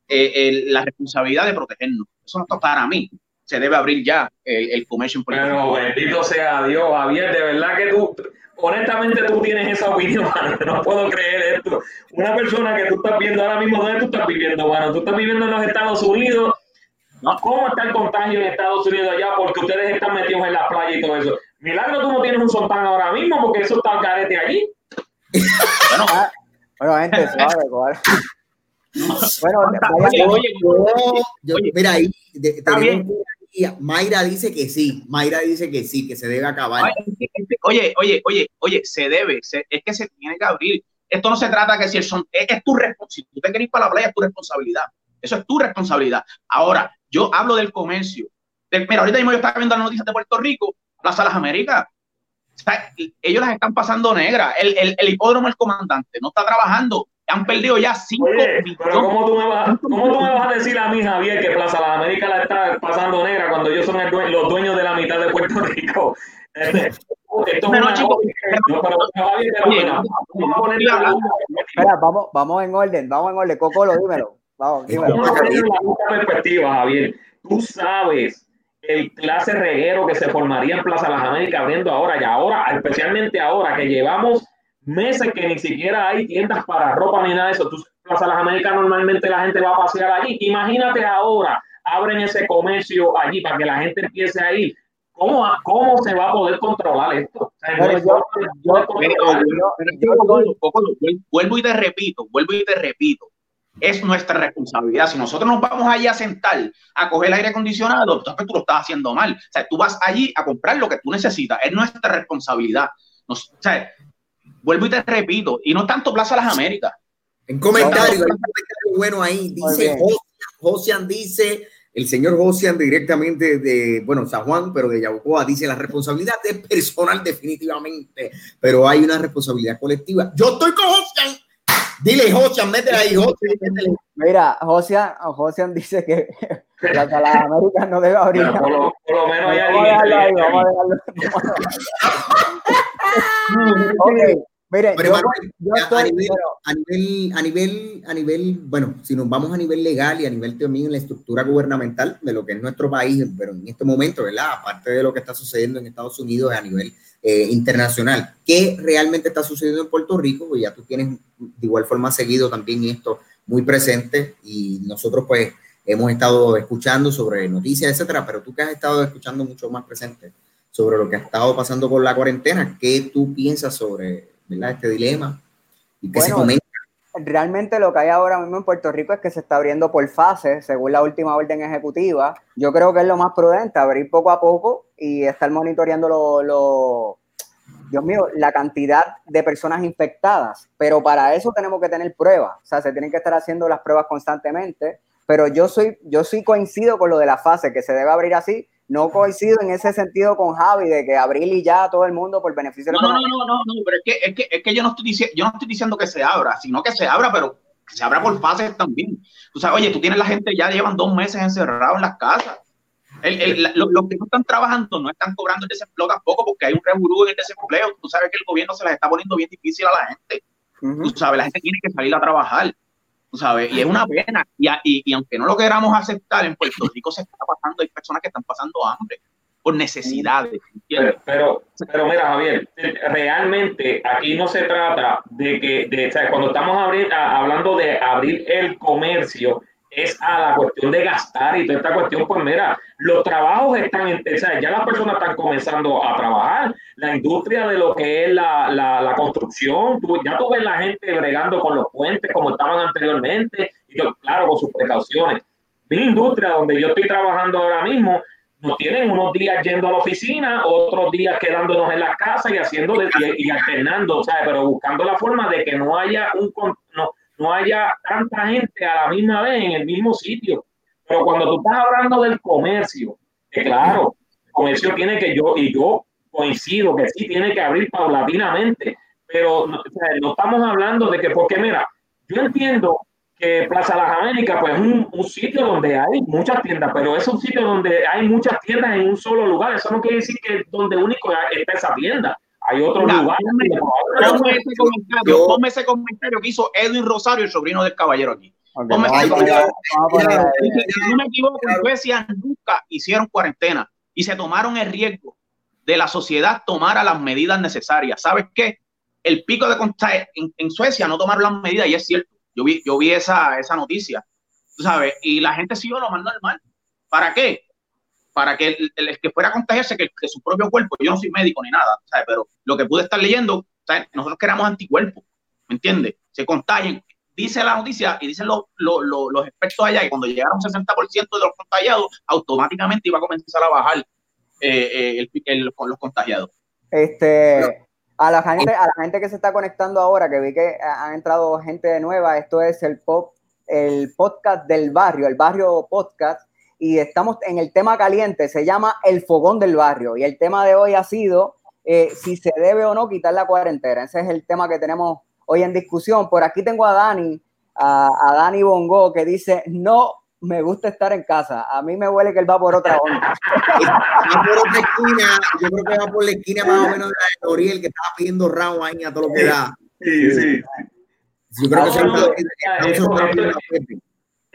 eh, el- la responsabilidad de protegernos. Eso nos toca para mí. Se debe abrir ya el, el comercio Rico. bendito sea Dios, Javier, de verdad que tú, honestamente tú tienes esa opinión, mano, no puedo creer esto. Una persona que tú estás viendo ahora mismo, ¿dónde tú estás viviendo, mano? Tú estás viviendo en los Estados Unidos. ¿no? ¿Cómo está el contagio en Estados Unidos allá? Porque ustedes están metidos en la playa y todo eso. Milagro, tú no tienes un sontán ahora mismo porque eso está al carete allí. Bueno, Bueno, gente, suave, suave. Bueno, Oye, vaya- oye, Yo- yo- Oye, mira ahí, de- está bien. Mayra dice que sí, Mayra dice que sí, que se debe acabar. Oye, oye, oye, oye, se debe, se- es que se tiene que abrir. Esto no se trata que si el son, es, es tu responsabilidad. Si tú te quieres ir para la playa, es tu responsabilidad. Eso es tu responsabilidad. Ahora, yo hablo del comercio. Del- mira, ahorita mismo yo estaba viendo las noticias de Puerto Rico, Plaza Las Américas. Ellos las están pasando negras. El, el, el hipódromo, el comandante, no está trabajando. Han perdido ya cinco Oye, pero. ¿cómo tú, me vas, ¿cómo tú me vas a decir a mí, Javier, que Plaza Las Américas la está pasando negra cuando ellos son los dueños de la mitad de Puerto Rico? Este, esto es una- no, pero, Espera, vamos, vamos en orden, vamos en orden. Cocolo, dímelo. Vamos, dímelo. Vamos a poner la justa perspectiva, Javier. Tú sabes el clase reguero que se formaría en Plaza Las Américas abriendo ahora y ahora, especialmente ahora que llevamos meses que ni siquiera hay tiendas para ropa ni nada de eso. Tú, Plaza Las Américas normalmente la gente va a pasear allí. Imagínate ahora, abren ese comercio allí para que la gente empiece a ir. ¿Cómo, cómo se va a poder controlar esto? Vuelvo y te repito, vuelvo y te repito. Es nuestra responsabilidad. Si nosotros nos vamos allí a sentar a coger el aire acondicionado, entonces tú lo estás haciendo mal. O sea, tú vas allí a comprar lo que tú necesitas. Es nuestra responsabilidad. Nos- o sea, vuelvo y te repito. Y no tanto Plaza Las Américas. En comentario, hay No, un comentario bueno ahí. Dice Josian dice, el señor Josian directamente de, bueno, San Juan, pero de Yabucoa, dice, la responsabilidad es personal definitivamente, pero hay una responsabilidad colectiva. Yo estoy con Josian. Dile, Josian, métele ahí, Josian, métele. Mira, Josian, Josian dice que las Américas no debe abrir. Pero por, lo, por lo menos hay Vamos a alguien dejarlo ahí, inteligente vamos a dejarlo. Ok, miren, Pero, yo, Manuel, yo a- estoy, a, nivel, pero- a nivel, a nivel, a nivel, bueno, si nos vamos a nivel legal y a nivel también en la estructura gubernamental de lo que es nuestro país, pero en este momento, ¿verdad? Aparte de lo que está sucediendo en Estados Unidos a nivel eh, internacional, ¿qué realmente está sucediendo en Puerto Rico? Pues ya tú tienes de igual forma seguido también esto muy presente y nosotros pues hemos estado escuchando sobre noticias, etcétera, pero tú que has estado escuchando mucho más presente sobre lo que ha estado pasando con la cuarentena, ¿qué tú piensas sobre ¿verdad? este dilema? Y se Bueno, comenta. realmente lo que hay ahora mismo en Puerto Rico es que se está abriendo por fases, según la última orden ejecutiva. Yo creo que es lo más prudente, abrir poco a poco y estar monitoreando lo, lo- Dios mío, la cantidad de personas infectadas. Pero para eso tenemos que tener pruebas. O sea, se tienen que estar haciendo las pruebas constantemente. Pero yo soy, yo sí coincido con lo de la fase, que se debe abrir así. No coincido en ese sentido con Javi, de que abrir y ya a todo el mundo por beneficio No, no, económico. no, no, no, no, pero es que, es que, es que yo no estoy diciendo, yo no estoy diciendo que se abra, sino que se abra, pero que se abra por fases también. O sea, oye, tú tienes la gente ya llevan dos meses encerrados en las casas. El- el- la- lo- los que no están trabajando no están cobrando el desempleo tampoco porque hay un reburú en el desempleo. Tú sabes que el gobierno se las está poniendo bien difícil a la gente. Ujú. Tú sabes, la gente tiene que salir a trabajar. Tú sabes, y es una pena. Y, y, y aunque no lo queramos aceptar, en Puerto Rico se está pasando, hay personas que están pasando hambre por necesidades. Pero, pero, pero mira, Javier, realmente aquí no se trata de que, de, o sea, cuando estamos abri- a- hablando de abrir el comercio, es a la cuestión de gastar y toda esta cuestión, pues mira, los trabajos están, o sea, ya las personas están comenzando a trabajar, la industria de lo que es la, la, la construcción, tú- ya tú ves la gente bregando con los puentes como estaban anteriormente, y yo, claro, con sus precauciones. Mi industria, donde yo estoy trabajando ahora mismo, nos tienen unos días yendo a la oficina, otros días quedándonos en las casas y haciendo y, y alternando, ¿sabes? Pero buscando la forma de que no haya un no, no haya tanta gente a la misma vez en el mismo sitio. Pero cuando tú estás hablando del comercio, que claro, el comercio tiene que yo, y yo coincido que sí tiene que abrir paulatinamente, pero no, estamos hablando de que, porque mira, yo entiendo que Plaza Las Américas pues es un, un sitio donde hay muchas tiendas, pero es un sitio donde hay muchas tiendas en un solo lugar. Eso no quiere decir que donde único está esa tienda. Hay otros Mira, lugares. ponme- ese comentario, ponme ese comentario que hizo Edwin Rosario, el sobrino del caballero aquí. Ponme ese comentario. Dice, Si no me equivoco, en Suecia nunca hicieron cuarentena y se tomaron el riesgo de la sociedad tomara las medidas necesarias. ¿Sabes qué? El pico de contagio en, en Suecia no tomaron las medidas y es cierto. Yo vi, yo vi esa, esa noticia, tú sabes, y la gente siguió lo más normal. ¿Para qué? Para que el, que fuera a contagiarse, que, que su propio cuerpo, yo no soy médico ni nada, ¿sabes? Pero lo que pude estar leyendo, ¿sabes? nosotros queramos anticuerpos, ¿me entiendes? Se contagien. Dice la noticia y dicen los, los, los, los expertos allá que cuando llegara un 60% de los contagiados, automáticamente iba a comenzar a bajar eh, eh, el, el- los contagiados. Este, a la gente, a la gente que se está conectando ahora, que vi que ha- han entrado gente nueva, esto es el pop, el podcast del barrio, el barrio podcast, y estamos en el tema caliente, se llama El Fogón del Barrio, y el tema de hoy ha sido eh, si se debe o no quitar la cuarentena. Ese es el tema que tenemos hoy en discusión. Por aquí tengo a Dani, a, a Dani Bongo, que dice, no me gusta estar en casa. A mí me huele que él va por otra onda. Va por otra esquina, yo creo que va por la esquina más o menos de la de Oriel, que estaba pidiendo round ahí a todo lo que da. Sí, sí. Yo creo que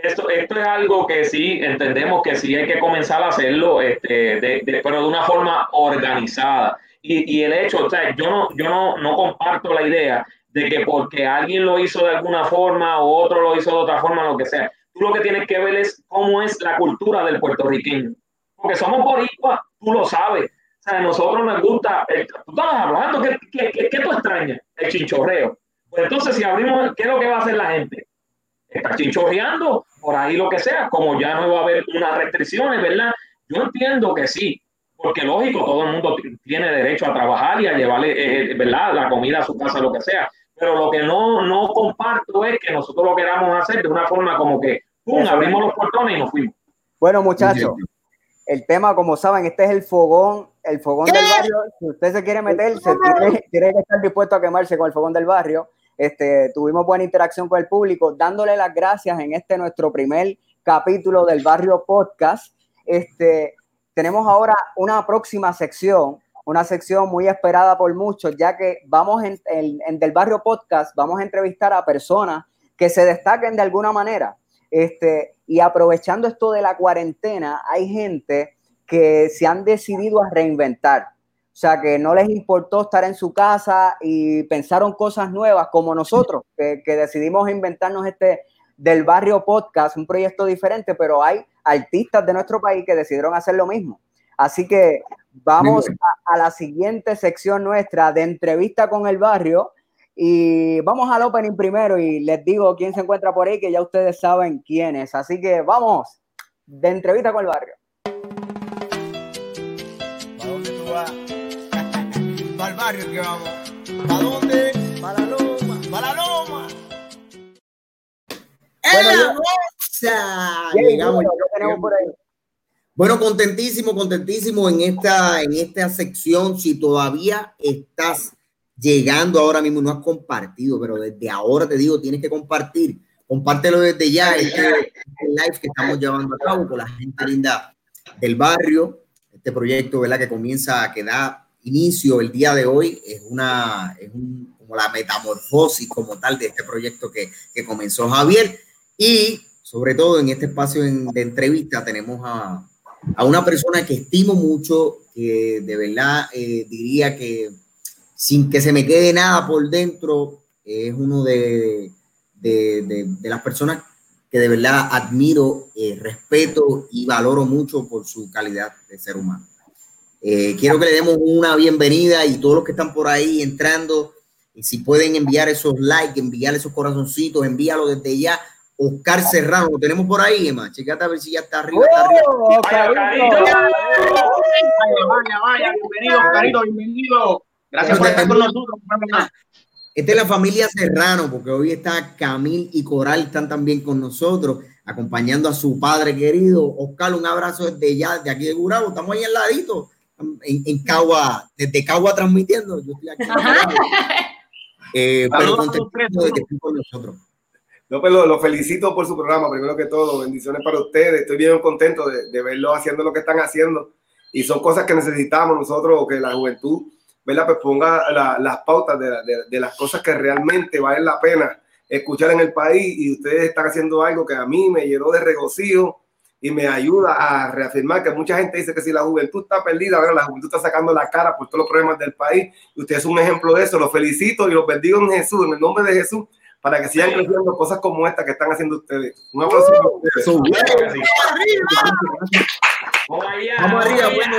esto- esto es algo que sí entendemos que sí hay que comenzar a hacerlo, este, de- de- pero de una forma organizada. Y, y el hecho, o sea, yo no, yo no, no comparto la idea de que porque alguien lo hizo de alguna forma o otro lo hizo de otra forma, lo que sea. Tú lo que tienes que ver es cómo es la cultura del puertorriqueño. Porque somos boricuas, tú lo sabes. O sea, a nosotros nos gusta, el- tú estabas hablando, ¿qué, qué, qué- qué tú extrañas? El chinchorreo. Pues entonces, si abrimos, ¿qué es lo que va a hacer la gente? Está chinchorreando, por ahí lo que sea, como ya no va a haber unas restricciones, ¿verdad? Yo entiendo que sí, porque lógico, todo el mundo tiene derecho a trabajar y a llevarle, eh, ¿verdad? La comida a su casa, lo que sea. Pero lo que no, no comparto es que nosotros lo queramos hacer de una forma como que, ¡pum!, abrimos los portones y nos fuimos. Bueno, muchachos, el tema, como saben, este es el fogón, el fogón del barrio. Si usted se quiere meter, se tiene, tiene que estar dispuesto a quemarse con el fogón del barrio. Este, tuvimos buena interacción con el público, dándole las gracias en este nuestro primer capítulo del Barrio Podcast. Este, tenemos ahora una próxima sección, una sección muy esperada por muchos, ya que vamos en, en- en Del Barrio Podcast, vamos a entrevistar a personas que se destaquen de alguna manera. Este, y aprovechando esto de la cuarentena, hay gente que se han decidido a reinventar. O sea, que no les importó estar en su casa y pensaron cosas nuevas como nosotros, que, que decidimos inventarnos este del barrio podcast, un proyecto diferente, pero hay artistas de nuestro país que decidieron hacer lo mismo. Así que vamos a, a la siguiente sección nuestra de entrevista con el barrio y vamos al opening primero y les digo quién se encuentra por ahí, que ya ustedes saben quién es. Así que vamos de entrevista con el barrio. ¿Para dónde tú vas? Para el barrio que vamos. ¿Para dónde? Para la loma. Para la loma. ¡En Bueno, la bolsa! Yay, Llegamos, bueno, ¿qué tenemos por ahí? Bueno, contentísimo, contentísimo en esta, en esta sección. Si todavía estás llegando ahora mismo, no has compartido, pero desde ahora te digo, tienes que compartir. Compártelo desde ya, este, este live que estamos llevando a cabo con la gente linda del barrio. Este proyecto, ¿verdad? Que comienza, que da inicio el día de hoy, es una, es un- como la metamorfosis como tal de este proyecto que, que comenzó Javier. Y sobre todo en este espacio de entrevista tenemos a, a una persona que estimo mucho, que de verdad eh, diría que sin que se me quede nada por dentro, es uno de, de, de- de las personas que de verdad admiro, eh, respeto y valoro mucho por su calidad de ser humano. Eh, quiero que le demos una bienvenida y todos los que están por ahí entrando, y si pueden enviar esos likes, enviar esos corazoncitos, envíalo desde ya. Oscar Serrano, lo tenemos por ahí, Emma. Checate a ver si ya está arriba. Está arriba. ¡Oh, Vaya! Vaya, vaya, vaya, bienvenido, Carito, bienvenido. Gracias por estar con nosotros. Esta es la familia Serrano, porque hoy está Camil y Coral, están también con nosotros, acompañando a su padre querido. Oscar, un abrazo desde ya, de aquí de Gurabo. Estamos ahí al ladito, en, en Cagua, desde Cagua transmitiendo. Yo estoy aquí. Eh, pero contento de que estén con nosotros. No, pues lo, lo felicito por su programa, primero que todo. Bendiciones para ustedes. Estoy bien contento de, de verlo haciendo lo que están haciendo. Y son cosas que necesitamos nosotros, que la juventud ¿verdad? Pues ponga la- las pautas de, de- de las cosas que realmente valen la pena escuchar en el país. Y ustedes están haciendo algo que a mí me llenó de regocijo y me ayuda a reafirmar que mucha gente dice que si la juventud está perdida, bueno, la juventud está sacando la cara por todos los problemas del país. Y usted es un ejemplo de eso. Los felicito y los bendigo en Jesús, en el nombre de Jesús para que sigan creciendo cosas como esta que están haciendo ustedes. Un aplauso para ustedes. So, sí. Vamos allá, Vamos arriba, bueno,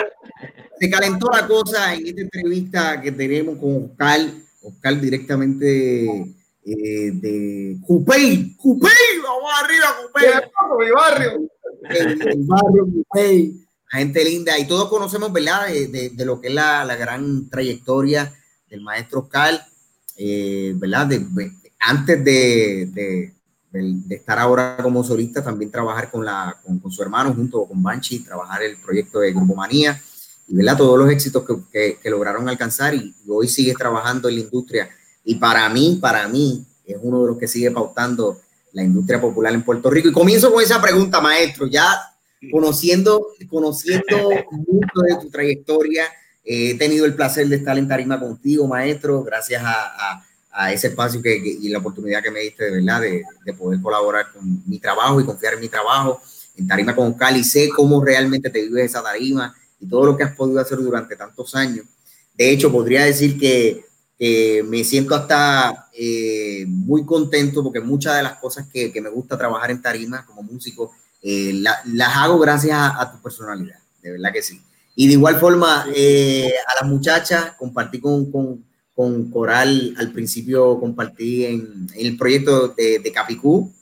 se calentó la cosa en esta entrevista que tenemos con Oscar, Oscar directamente eh, de Cupey, Cupey, vamos arriba, Cupey, mi barrio. el, el barrio Cupey, gente linda, y todos conocemos, ¿verdad?, de, de- de lo que es la, la gran trayectoria del maestro Oscar, eh, ¿verdad?, de, antes de, de- del- de estar ahora como solista, también trabajar con, la, con, con su hermano junto con Banshee, trabajar el proyecto de Grupo Manía y ¿verdad? todos los éxitos que, que- que lograron alcanzar y, y hoy sigues trabajando en la industria. Y para mí, para mí, es uno de los que sigue pautando la industria popular en Puerto Rico. Y comienzo con esa pregunta, maestro, ya conociendo, conociendo mucho de tu trayectoria, eh, he tenido el placer de estar en tarima contigo, maestro, gracias a, ese espacio que, que- y la oportunidad que me diste de verdad de, de poder colaborar con mi trabajo y confiar en mi trabajo en tarima con Cali. Sé cómo realmente te vives esa tarima y todo lo que has podido hacer durante tantos años. De hecho, podría decir que, que me siento hasta eh, muy contento porque muchas de las cosas que, que me gusta trabajar en tarima como músico eh, la- las hago gracias a, a tu personalidad, de verdad que sí. Y de igual forma, eh, a las muchachas, compartí con, con, con Coral, al principio compartí en, en el proyecto de, de Capicú,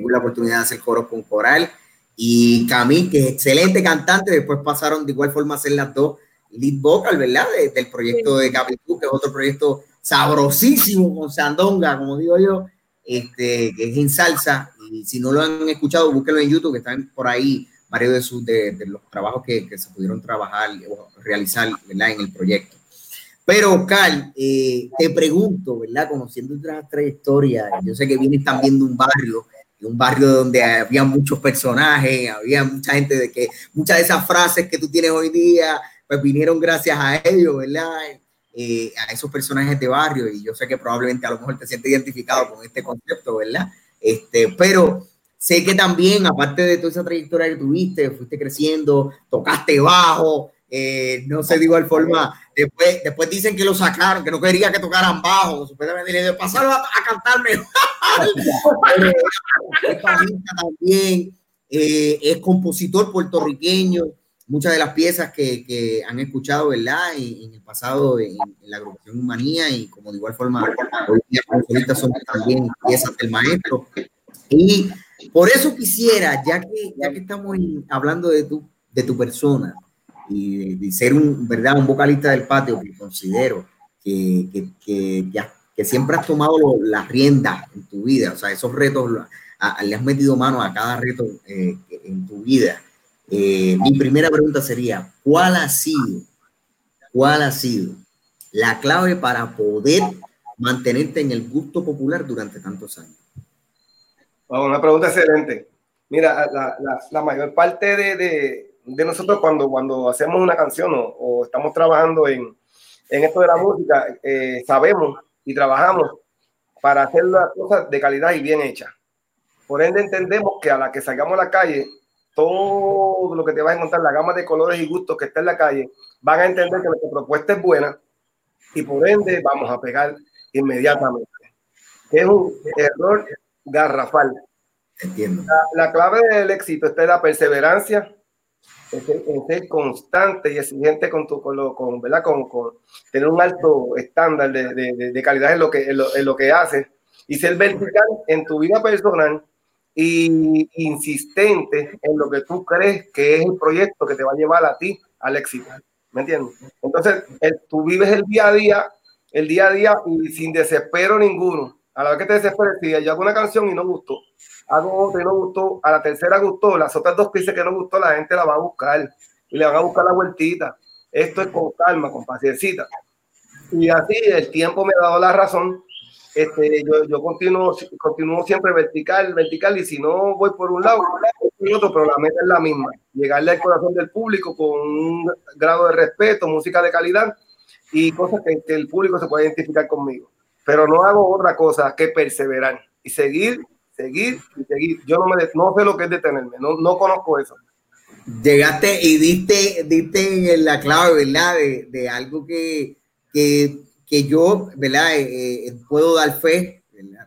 tuve la oportunidad de hacer coros con Coral, y Camille, que es excelente cantante, después pasaron de igual forma a ser las dos lead vocal, ¿verdad? De- del proyecto de Capicú, que es otro proyecto sabrosísimo con Sandonga, como digo yo, este, que es en salsa, y si no lo han escuchado, búsquenlo en YouTube, que están por ahí varios de, sus, de, de los trabajos que, que se pudieron trabajar o realizar, ¿verdad? En el proyecto. Pero, Oscar, eh, te pregunto, ¿verdad? Conociendo tu trayectoria, yo sé que vienes también de un barrio, de un barrio donde había muchos personajes, había mucha gente de que muchas de esas frases que tú tienes hoy día, pues vinieron gracias a ellos, ¿verdad? Eh, a esos personajes de barrio, y yo sé que probablemente a lo mejor te sientes identificado con este concepto, ¿verdad? Este, pero sé que también, aparte de toda esa trayectoria que tuviste, fuiste creciendo, tocaste bajo, eh, no sé de igual forma, después, después dicen que lo sacaron, que no quería que tocaran bajo, supuestamente le pasaron a, a cantar mejor. Pero, es bajista también, eh, es compositor puertorriqueño, muchas de las piezas que, que han escuchado, ¿verdad? En, en el pasado en, la agrupación Humanía y como de igual forma, hoy día son también piezas del maestro. Y por eso quisiera, ya que, ya que estamos hablando de tu, de tu persona y de, ser un, ¿verdad? un vocalista del patio que considero que, que, que, siempre has tomado las riendas en tu vida, o sea, esos retos, le has metido mano a cada reto eh, en tu vida. Eh, mi primera pregunta sería, ¿cuál ha sido, cuál ha sido la clave para poder mantenerte en el gusto popular durante tantos años? Wow, una pregunta excelente. Mira, la, la- la mayor parte de, de- de nosotros cuando, cuando hacemos una canción o, o estamos trabajando en, en esto de la música, eh, sabemos y trabajamos para hacer las cosas de calidad y bien hechas. Por ende, entendemos que a la que salgamos a la calle, todo lo que te vas a encontrar, la gama de colores y gustos que está en la calle, van a entender que nuestra propuesta es buena y por ende vamos a pegar inmediatamente. Es un error garrafal. Entiendo. La, la clave del éxito está en la perseverancia, en ser, constante y exigente con, tu, con, lo, con, ¿verdad? Con, con tener un alto estándar de, de, de- de calidad en lo, que, en, lo, en lo que haces y ser vertical en tu vida personal y insistente en lo que tú crees que es el proyecto que te va a llevar a ti al éxito. ¿Me entiendes? Entonces, el- tú vives el día a día, el día a día y sin desespero ninguno. A la vez que te desesperes, si yo hago una canción y no gustó, hago otra y no gustó, a la tercera gustó, las otras dos que dice que no gustó, la gente la va a buscar y le van a buscar la vueltita. Esto es con calma, con paciencia. Y así el tiempo me ha dado la razón. Este, yo, yo continúo, continúo siempre vertical, vertical, y si no voy por un lado, por otro, pero la meta es la misma, llegarle al corazón del público con un grado de respeto, música de calidad y cosas que, que el público se puede identificar conmigo. Pero no hago otra cosa que perseverar y seguir, seguir y seguir. Yo no, me, no sé lo que es detenerme, no, no conozco eso. Llegaste y diste, diste la clave, ¿verdad? De, de algo que, que, que yo, ¿verdad? Eh, eh, puedo dar fe.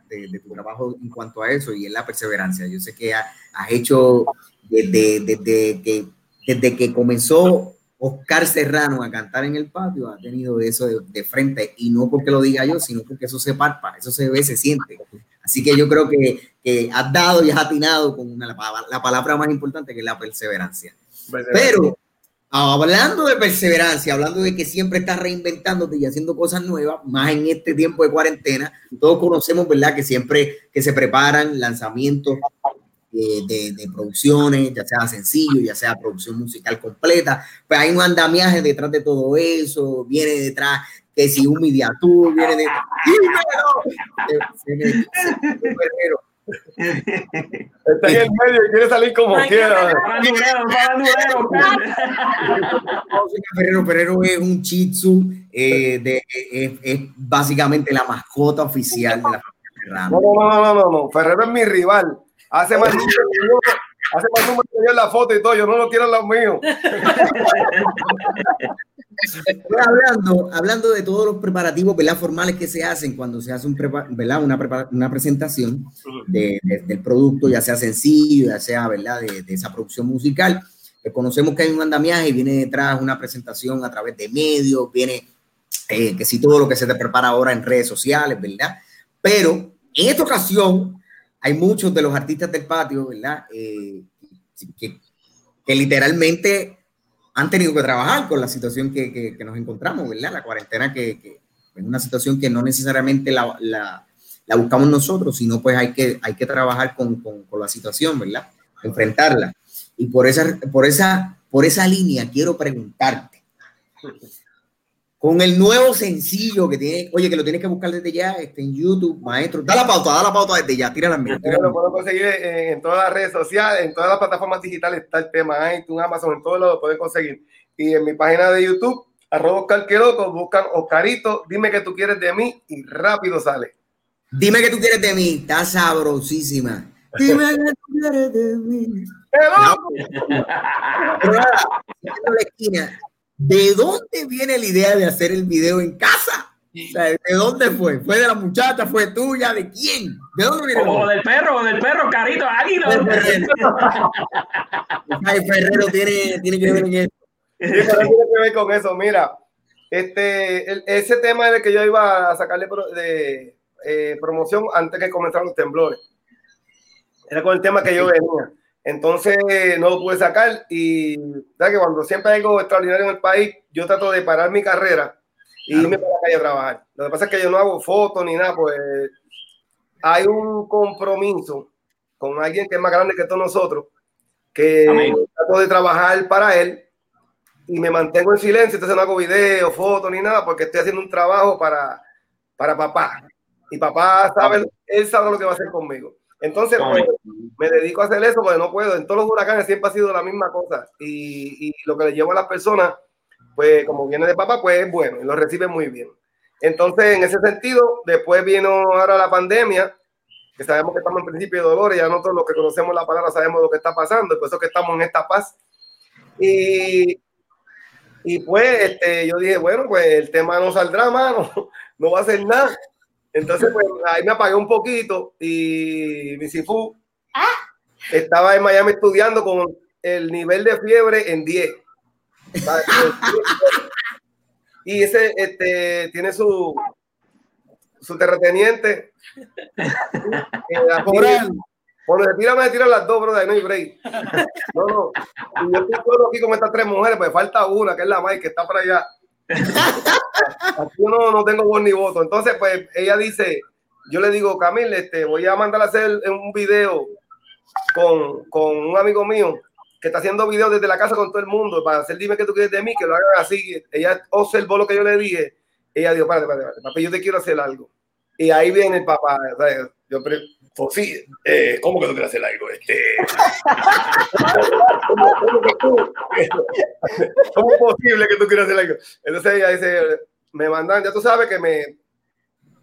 De, de tu trabajo en cuanto a eso y es la perseverancia. Yo sé que ha- has hecho desde, desde, que, desde que comenzó Oscar Serrano a cantar en el patio, ha tenido eso de, de frente y no porque lo diga yo, sino porque eso se palpa, eso se ve, se siente. Así que yo creo que, que has dado y has atinado con una, la, la palabra más importante que es la perseverancia. Pero hablando de perseverancia, hablando de que siempre estás reinventándote y haciendo cosas nuevas, más en este tiempo de cuarentena, todos conocemos, ¿verdad? Que siempre que se preparan lanzamientos eh, de, producciones, ya sea sencillo, ya sea producción musical completa, pues hay un andamiaje detrás de todo eso, viene detrás que si un media tour, viene de... ¡Dímelo! Está en el medio y quiere salir como quiera. Ferrero Ferrero es un chitsu, eh, de, es, es básicamente la mascota oficial de la familia Serrano. No, no, no, no, no. Ferrero es mi rival. Hace más que yo, hace más número que yo en la foto y todo. Yo no lo quiero en los míos. Hablando, hablando de todos los preparativos ¿verdad? formales que se hacen cuando se hace un prepa- ¿verdad? Una, prepara- una presentación de- de- del producto, ya sea sencillo, ya sea ¿verdad? De, de esa producción musical, pues conocemos que hay un andamiaje y viene detrás una presentación a través de medios, viene eh, que si todo lo que se te prepara ahora en redes sociales, ¿verdad? Pero en esta ocasión hay muchos de los artistas del patio, ¿verdad? Eh, que, literalmente han tenido que trabajar con la situación que, nos encontramos, ¿verdad? La cuarentena que, es una situación que no necesariamente la buscamos nosotros, sino pues hay que, hay que trabajar con, con- con la situación, ¿verdad? Enfrentarla. Y por esa, por, esa, por esa línea quiero preguntarte, con el nuevo sencillo que tiene, oye, que lo tienes que buscar desde ya, este, en YouTube, maestro, da la pauta, da la pauta desde ya, tira la mía, Lo puedo conseguir en, en todas las redes sociales, en todas las plataformas digitales está el tema, iTunes, Amazon, en todos lados lo pueden conseguir. Y en mi página de YouTube, arroba Oscar Queroco, buscan Oscarito, dime que tú quieres de mí y rápido sale. Dime que tú quieres de mí, está sabrosísima. Dime que tú quieres de mí. No. La esquina, ¿de dónde viene la idea de hacer el video en casa? O sea, ¿De dónde fue? ¿Fue de la muchacha? ¿Fue tuya? ¿De quién? ¿De dónde viene? O del perro, o del perro, carito, águila. Ay, Ferrero tiene, tiene que ver en pero tiene que ver con eso. Mira, este, el- ese tema era el que yo iba a sacarle pro- de eh, promoción antes que comenzaran los temblores. Era con el tema que yo venía. Entonces no lo pude sacar y ¿sabes que cuando siempre hay algo extraordinario en el país, yo trato de parar mi carrera y irme para la calle a trabajar. Lo que pasa es que yo no hago fotos ni nada, pues hay un compromiso con alguien que es más grande que todos nosotros, que Amén. trato de trabajar para él y me mantengo en silencio, entonces no hago videos, fotos ni nada, porque estoy haciendo un trabajo para, para papá. Y papá sabe, él sabe lo que va a hacer conmigo. Entonces, pues, me dedico a hacer eso porque no puedo. En todos los huracanes siempre ha sido la misma cosa. Y, y lo que le llevo a las personas, pues como viene de papá, pues es bueno y lo recibe muy bien. Entonces, en ese sentido, después vino ahora la pandemia, que sabemos que estamos en principio de dolor, y ya nosotros los que conocemos la palabra sabemos lo que está pasando, y por eso que estamos en esta paz. Y, y pues este, yo dije, bueno, pues el tema no saldrá, mano, no va a hacer nada. Entonces, pues ahí me apagué un poquito y mi Sifu estaba en Miami estudiando con el nivel de fiebre en 10. ¿sabes? Y ese este, tiene su, su terrateniente. Eh, así, Cuando se tira, las dos, brother, no hay break. No, no. Y yo estoy solo aquí con estas tres mujeres, pues falta una, que es la Mike, que está por allá. Aquí no, no tengo voz ni voto. Entonces, pues ella dice, yo le digo, Camil, este, voy a mandar a hacer un video con, con un amigo mío que está haciendo videos desde la casa con todo el mundo para hacer dime que tú quieres de mí, que lo hagan así. Ella observó lo que yo le dije. Ella dijo, espérate, espérate, espérate, papi, yo te quiero hacer algo. Y ahí viene el papá. ¿sabes? Yo, eh, ¿cómo que tú quieres hacer algo? Este... ¿Cómo es posible que tú quieras hacer algo? Entonces ella dice, me mandan, ya tú sabes que me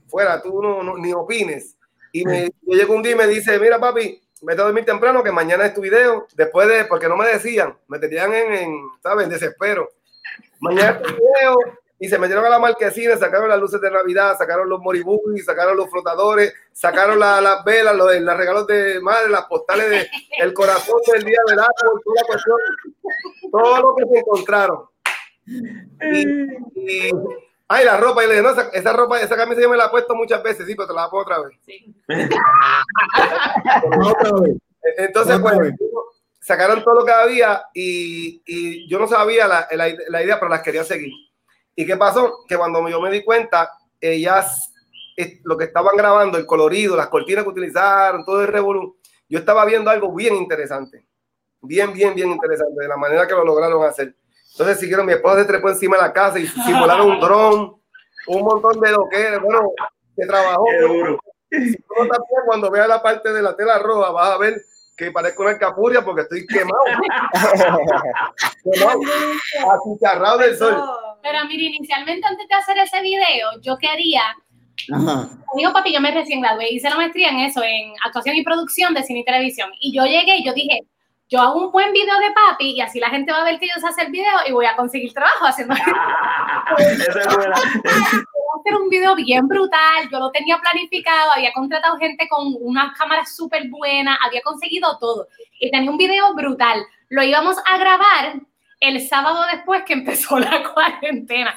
fuera, tú no, no- ni opines. Y yo llego un día y me dice, mira papi, vete a dormir temprano que mañana es tu video. Después de, porque no me decían, me tenían en, en ¿sabes? Desespero. Mañana es tu video. Y se metieron a la marquesina, sacaron las luces de Navidad, sacaron los moribundis, sacaron los flotadores, sacaron la- las velas, los, los regalos de madre, las postales de el corazón del día del árbol, toda la cuestión, todo lo que se encontraron. Y, y- ay, la ropa, y le dije, no, esa, esa ropa, esa camisa yo me la he puesto muchas veces, sí, pero te la pongo otra vez. Otra vez. Entonces, Otra pues, vez. sacaron todo lo que había y, y yo no sabía la, la- la idea, pero las quería seguir. ¿Y qué pasó? Que cuando yo me di cuenta, ellas, eh, lo que estaban grabando, el colorido, las cortinas que utilizaron, todo el revolú, yo estaba viendo algo bien interesante. Bien, bien, bien interesante, de la manera que lo lograron hacer. Entonces siguieron, mi esposa se trepó encima de la casa y simularon un dron, un montón de lo que, bueno, se trabajó. Qué duro. Si no también cuando veas la parte de la tela roja vas a ver que parezco una capuria porque estoy quemado. quemado, del sol. Pero mira, inicialmente antes de hacer ese video, yo quería, dijo papi, yo me recién gradué, hice la maestría en eso, en actuación y producción de cine y televisión. Y yo llegué y yo dije, yo hago un buen video de papi y así la gente va a ver que yo sé hacer el video y voy a conseguir trabajo haciendo Esa es buena. Hacer un video bien brutal, yo lo tenía planificado, había contratado gente con unas cámaras súper buenas, había conseguido todo y tenía un video brutal. Lo íbamos a grabar el sábado después que empezó la cuarentena.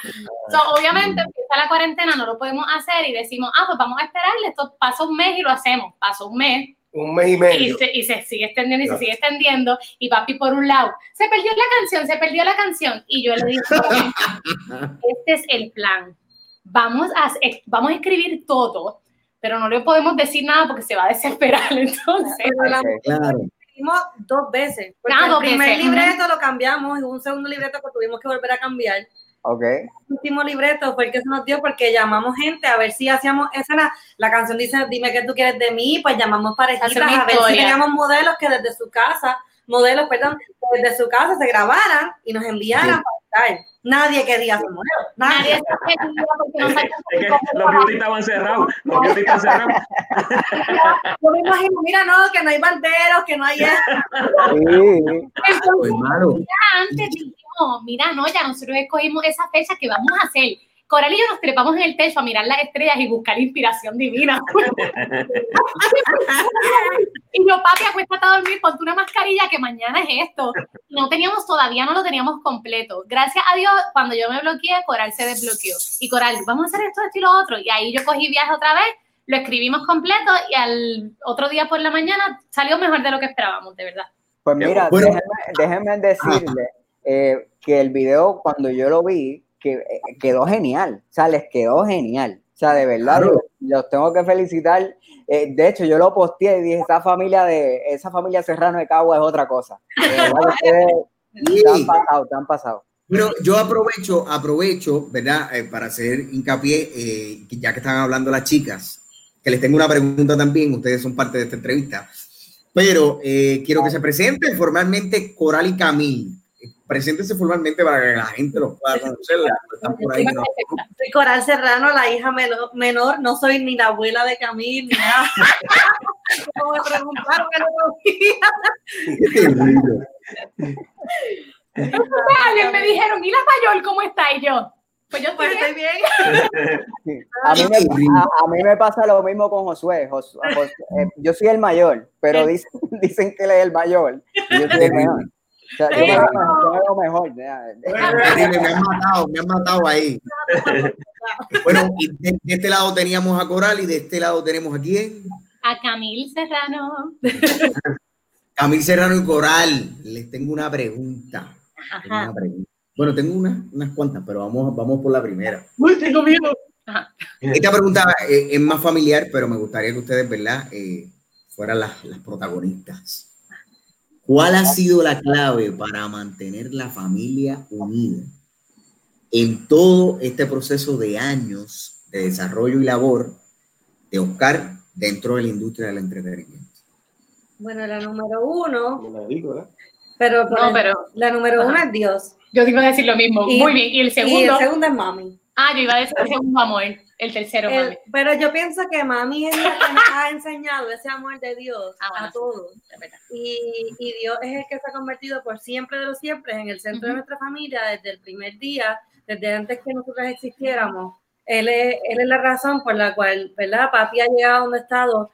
So, obviamente empieza la cuarentena, no lo podemos hacer y decimos, ah, pues vamos a esperarle, esto pasa un mes y lo hacemos. Pasó un mes Un mes y y medio. se, y se sigue extendiendo y se sigue extendiendo. Y papi, por un lado, se perdió la canción, se perdió la canción. Y yo le dije, este es el plan. Vamos a, vamos a escribir todo, pero no le podemos decir nada porque se va a desesperar. Entonces, la- Claro. hicimos dos veces. Porque Ah, dos el primer veces, libreto lo cambiamos y un segundo libreto que tuvimos que volver a cambiar. Ok. El último libreto fue el que se nos dio porque llamamos gente a ver si hacíamos escena. La canción dice, dime qué tú quieres de mí, pues llamamos parejitas a ver si teníamos modelos que desde su casa, modelos, perdón, desde su casa se grabaran y nos enviaran para estar. Nadie quería ser modelo. nadie Nadie. quería porque no los beauty estaban cerrados. Los beauty están cerrados. Yo me imagino, mira, no, que no hay banderos, que no hay esto. Sí. Pues, antes dijimos, mira, no, ya nosotros escogimos esa fecha que vamos a hacer. Coral y yo nos trepamos en el techo a mirar las estrellas y buscar inspiración divina. y yo, papi, acuéstate a dormir, ponte una mascarilla que mañana es esto. No teníamos, todavía no lo teníamos completo. Gracias a Dios, cuando yo me bloqueé, Coral se desbloqueó. Y Coral, vamos a hacer esto, esto y lo otro. Y ahí yo cogí viaje otra vez, lo escribimos completo y al otro día por la mañana salió mejor de lo que esperábamos, de verdad. Pues mira, Bueno. déjenme, déjenme decirle eh, que el video, cuando yo lo vi, que eh, quedó genial. O sea, les quedó genial. O sea, de verdad, Claro. los tengo que felicitar. Eh, de hecho, yo lo posteé y dije, esa familia de, esa familia Serrano de Cagua es otra cosa. Ustedes te han Sí. pasado, te han pasado. Bueno, yo aprovecho, aprovecho, ¿verdad? Eh, para hacer hincapié, eh, que ya que están hablando las chicas, que les tengo una pregunta también, ustedes son parte de esta entrevista, pero eh, quiero que se presenten formalmente Coral y Camil. Preséntense formalmente para que la gente los pueda conocer, los que están por ahí. ¿no? Soy Coral Serrano, la hija meno- menor, no soy ni la abuela de Camil, ni nada. No me preguntaron el otro día. Terrible. Alguien me dijeron, ¿y la mayor cómo está? Y yo, pues yo estoy Pues bien. A, mí me, a, a mí me pasa lo mismo con Josué. Jos- Jos- eh, yo soy el mayor, pero dicen, dicen que él es el mayor. Y yo soy el menor. Yo me yo me veo mejor. me han matado, me han matado ahí. Bueno, y de, de este lado teníamos a Coral y de este lado tenemos a quién? A Camil Serrano. Camil Serrano y Coral. Les tengo una pregunta. Tengo Ajá. una pregunta. Bueno, tengo una- unas cuantas, pero vamos, vamos por la primera. Uy, tengo miedo. Esta pregunta eh, es más familiar, pero me gustaría que ustedes, ¿verdad?, eh, fueran las, las protagonistas. ¿Cuál ha sido la clave para mantener la familia unida en todo este proceso de años de desarrollo y labor de Oscar dentro de la industria del entretenimiento? Bueno, la número uno, No me digo, ¿verdad? pero, No, pero la número uno es Dios. yo te iba a decir lo mismo. Y- Muy bien. ¿Y el Y segundo? el segundo es mami. Ah, yo iba a decir el segundo amor. El tercero, El- mami. pero yo pienso que mami es la que nos ha enseñado ese amor de Dios Ah, bueno, a todos. Y, y Dios es el que se ha convertido por siempre de los siempre en el centro de nuestra familia desde el primer día, desde antes que nosotros existiéramos. Él es, él es la razón por la cual, ¿verdad? Papi ha llegado a donde ha estado.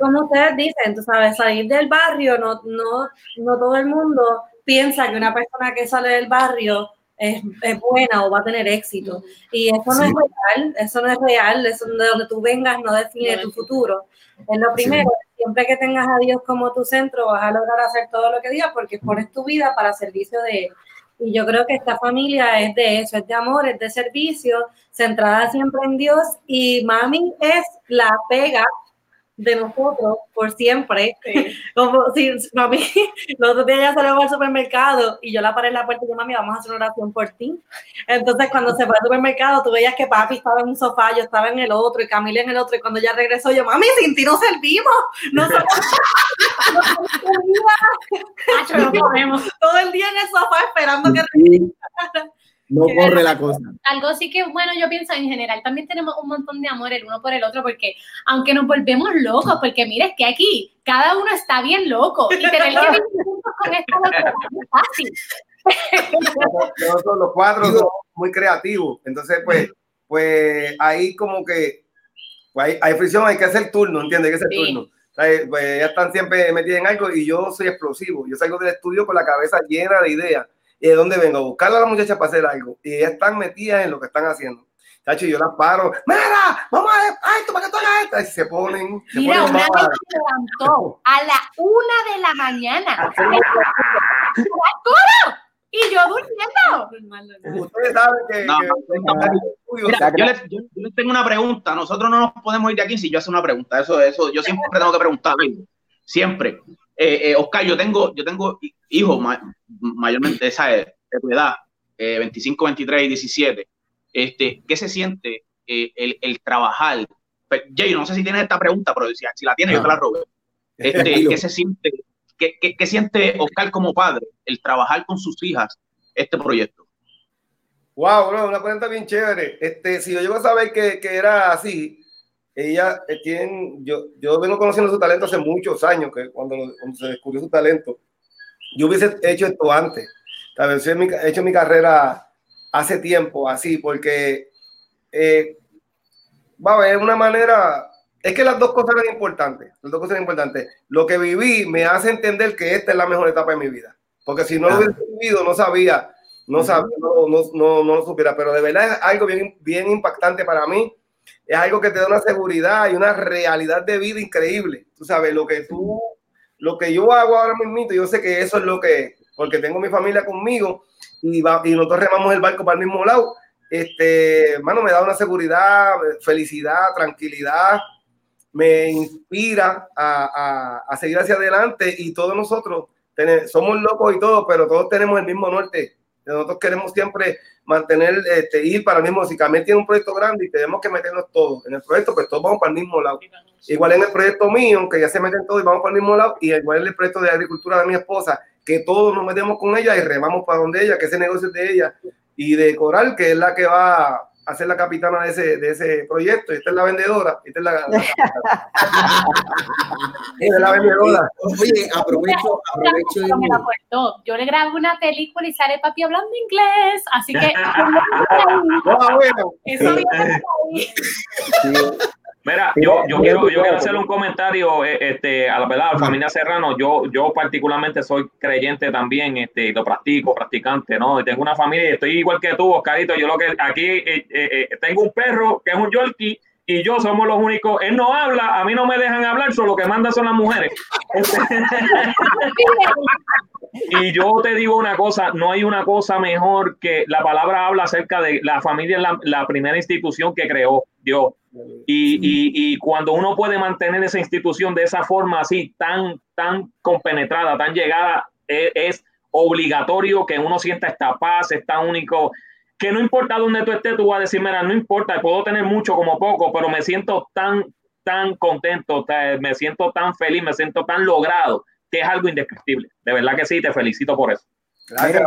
Como ustedes dicen, tú sabes, salir del barrio, no, no, no todo el mundo piensa que una persona que sale del barrio es, es buena o va a tener éxito. Y eso no Sí. es real, eso no es real, eso de donde tú vengas no define No tu futuro. Es lo primero, siempre que tengas a Dios como tu centro, vas a lograr hacer todo lo que digas porque pones tu vida para servicio de Él. Y yo creo que esta familia es de eso, es de amor, es de servicio, centrada siempre en Dios. Y mami es la pega de nosotros por siempre. Como si mami, los otros días ya salió al supermercado y yo la paré en la puerta y yo, mami, vamos a hacer una oración por ti. Entonces, cuando se fue al supermercado, tú veías que papi estaba en un sofá, yo estaba en el otro y Camila en el otro. Y cuando ya regresó, yo, mami, sin ti no servimos. No. Todo el día en el sofá esperando que Sí, No corre la cosa. Algo sí que, bueno, yo pienso en general, también tenemos un montón de amor el uno por el otro, porque aunque nos volvemos locos, porque mire, es que aquí cada uno está bien loco y tener que vivir juntos con esta locura es fácil. Nosotros los cuatro somos muy creativos. Entonces, pues, pues ahí como que pues hay, hay fricción, hay que hacer turno, ¿entiendes? Hay que hacer Sí. turno. Sea, Pues ellas están siempre metidas en algo y yo soy explosivo. Yo salgo del estudio con la cabeza llena de ideas. ¿Y de dónde vengo? A buscar a la muchacha para hacer algo. Y ellas están metidas en lo que están haciendo. Tacho, y yo las paro. ¡Mira! ¡Vamos a a esto para que tú hagas esto! Y se ponen. Se Mira, ponen una vez mal. se levantó a la una de la mañana. Y yo durmiendo. Ustedes saben que. No, que- no, que- Mira, yo, les, yo- yo les tengo una pregunta. Nosotros no nos podemos ir de aquí si yo hago una pregunta. Eso, eso, yo siempre tengo que preguntar. Siempre. Eh, eh, Oscar, yo tengo, yo tengo hi- hijos mayormente esa de, de tu edad, eh, 25, 23 y 17. Este, ¿Qué se siente eh, el, el trabajar? Pe- Jay, no sé si tienes esta pregunta, pero si, si la tienes, yo te la robé. Este. ¿Qué se siente? ¿Qué, qué, qué siente Oscar como padre el trabajar con sus hijas este proyecto? Wow, bro, una pregunta bien chévere. Este, si yo llego a saber que, que era así, ella eh, tiene, yo, yo vengo conociendo su talento hace muchos años, que cuando, cuando se descubrió su talento, yo hubiese hecho esto antes. Tal vez he hecho mi carrera hace tiempo, así, porque eh, va a haber una manera, es que las dos cosas eran importantes, las dos cosas eran importantes. Lo que viví me hace entender que esta es la mejor etapa de mi vida, porque si no lo hubiese vivido, no sabía, no sabía, no, no, no, no lo supiera, pero de verdad es algo bien, bien impactante para mí, es algo que te da una seguridad y una realidad de vida increíble. Tú sabes, lo que tú, lo que yo hago ahora mismo, yo sé que eso es lo que, porque tengo mi familia conmigo y, va, y nosotros remamos el barco para el mismo lado. Este, hermano, me da una seguridad, felicidad, tranquilidad, me inspira a, a- a seguir hacia adelante y todos nosotros tene- somos locos y todo, pero todos tenemos el mismo norte. Nosotros queremos siempre mantener, este, ir para el mismo. Si Camel tiene un proyecto grande y tenemos que meternos todos en el proyecto, pues todos vamos para el mismo lado. Igual en el proyecto mío, que ya se meten todos y vamos para el mismo lado, y igual en el proyecto de agricultura de mi esposa, que todos nos metemos con ella y remamos para donde ella, que ese negocio es de ella, y de Coral, que es la que va a ser la capitana de ese, de ese proyecto, y esta es la vendedora, esta es la, la- esta es la vendedora. Oye, aprovecho, aprovecho apuesto. Yo le grabo una película y sale papi hablando inglés, así que Ah, bueno. eso viene por ahí. Mira, yo, yo quiero, yo quiero sí. hacerle un comentario eh, este, a la verdad, a la familia Serrano. Yo, yo particularmente soy creyente también, este, y lo practico, practicante, ¿no? Y tengo una familia y estoy igual que tú, Oscarito. Yo lo que aquí eh, eh, eh, tengo un perro que es un Yorkie y yo somos los únicos. Él no habla, a mí no me dejan hablar, solo lo que mandan son las mujeres. Y yo te digo una cosa, no hay una cosa mejor que la palabra habla acerca de la familia, es la, la primera institución que creó Dios. Y, y, y cuando uno puede mantener esa institución de esa forma así, tan, tan compenetrada, tan llegada, es, es obligatorio que uno sienta esta paz, esta único, que no importa dónde tú estés, tú vas a decir, mira, no importa, puedo tener mucho como poco, pero me siento tan, tan contento, me siento tan feliz, me siento tan logrado, que es algo indescriptible. De verdad que sí, te felicito por eso. Verdad.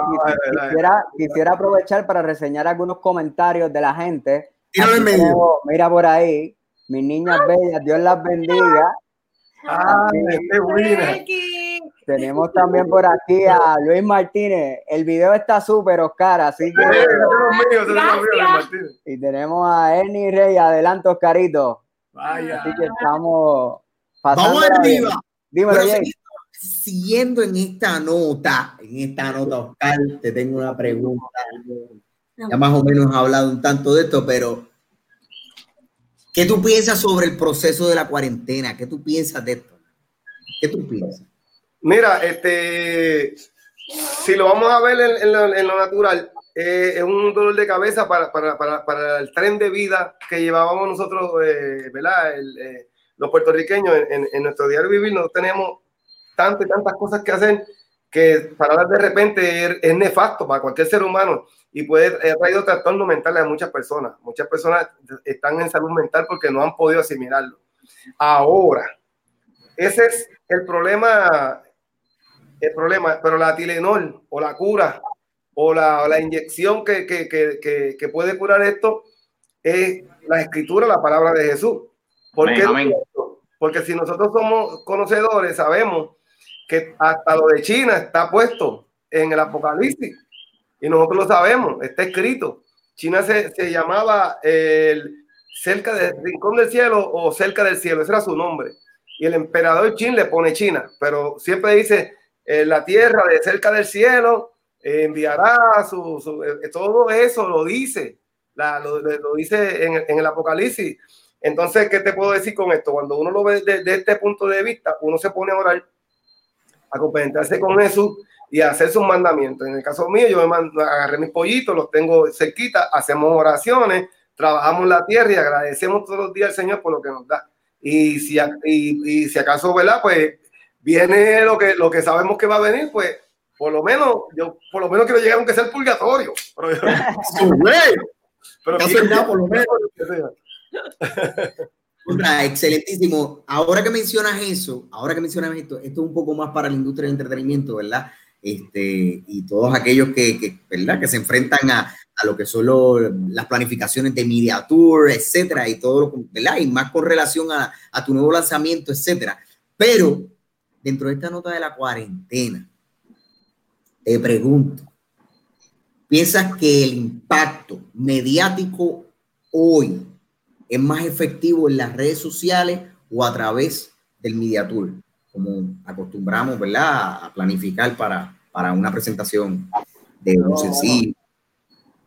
quisiera, quisiera aprovechar para reseñar algunos comentarios de la gente. Tíralo en Aquí medio. tenemos- mira por ahí, mis niñas bellas, Dios las bendiga. Ay, qué buena. Tenemos también por aquí a Luis Martínez. El video está súper, Oscar, así Eh, que... míos, míos, Gracias. Martínez. Y tenemos a Ernie Rey, adelante, Oscarito. Vaya. Así que estamos Vamos pasándola bien. arriba. Dímelo, Bueno, siguiendo en esta nota, en esta nota, Oscar, te tengo una pregunta. Ya más o menos has hablado un tanto de esto, pero ¿qué tú piensas sobre el proceso de la cuarentena? ¿Qué tú piensas de esto? ¿Qué tú piensas? Mira, este, si lo vamos a ver en, en lo, en lo natural, eh, es un dolor de cabeza para, para, para, para el tren de vida que llevábamos nosotros, eh, ¿verdad? El, eh, los puertorriqueños en, en- en nuestro diario vivir no tenemos tantas y tantas cosas que hacer que para hablar de repente es, es nefasto para cualquier ser humano y puede ha traído trastornos mentales a muchas personas. Muchas personas están en salud mental porque no han podido asimilarlo. Ahora, ese es el problema, el problema, pero la Tilenol o la cura o la, la inyección que, que, que, que, puede curar esto es la escritura, la palabra de Jesús. ¿Por Amén, amén. Porque si nosotros somos conocedores, sabemos que hasta lo de China está puesto en el Apocalipsis y nosotros lo sabemos, está escrito. China se, se llamaba el cerca del rincón del cielo o cerca del cielo, ese era su nombre. Y el emperador Chin le pone China, pero siempre dice eh, la tierra de cerca del cielo eh, enviará su, su- eh, todo eso lo dice, la- lo, lo dice en, el- en el Apocalipsis. Entonces, ¿qué te puedo decir con esto? Cuando uno lo ve desde este punto de vista, uno se pone a orar, a compenetrarse con Jesús y hacer sus mandamientos. En el caso mío, yo me mando- agarré mis pollitos, los tengo cerquita, hacemos oraciones, trabajamos la tierra y agradecemos todos los días al Señor por lo que nos da. Y si, y, y si acaso, ¿verdad? Pues viene lo que, lo que sabemos que va a venir, pues por lo menos, yo por lo menos quiero llegar aunque sea al purgatorio. Pero, pero No nada, por lo menos. Contra, excelentísimo. Ahora que mencionas eso, ahora que mencionas esto, esto es un poco más para la industria del entretenimiento, ¿verdad? Este, y todos aquellos que, ¿verdad? que se enfrentan a, a lo que son las planificaciones de media tour, etcétera, y todo lo, ¿verdad? Y más con relación a, a tu nuevo lanzamiento, etcétera. Pero dentro de esta nota de la cuarentena, te pregunto, ¿piensas que el impacto mediático hoy es más efectivo en las redes sociales o a través del Media Tour, como acostumbramos, ¿verdad? A planificar para, para una presentación de un No. sencillo.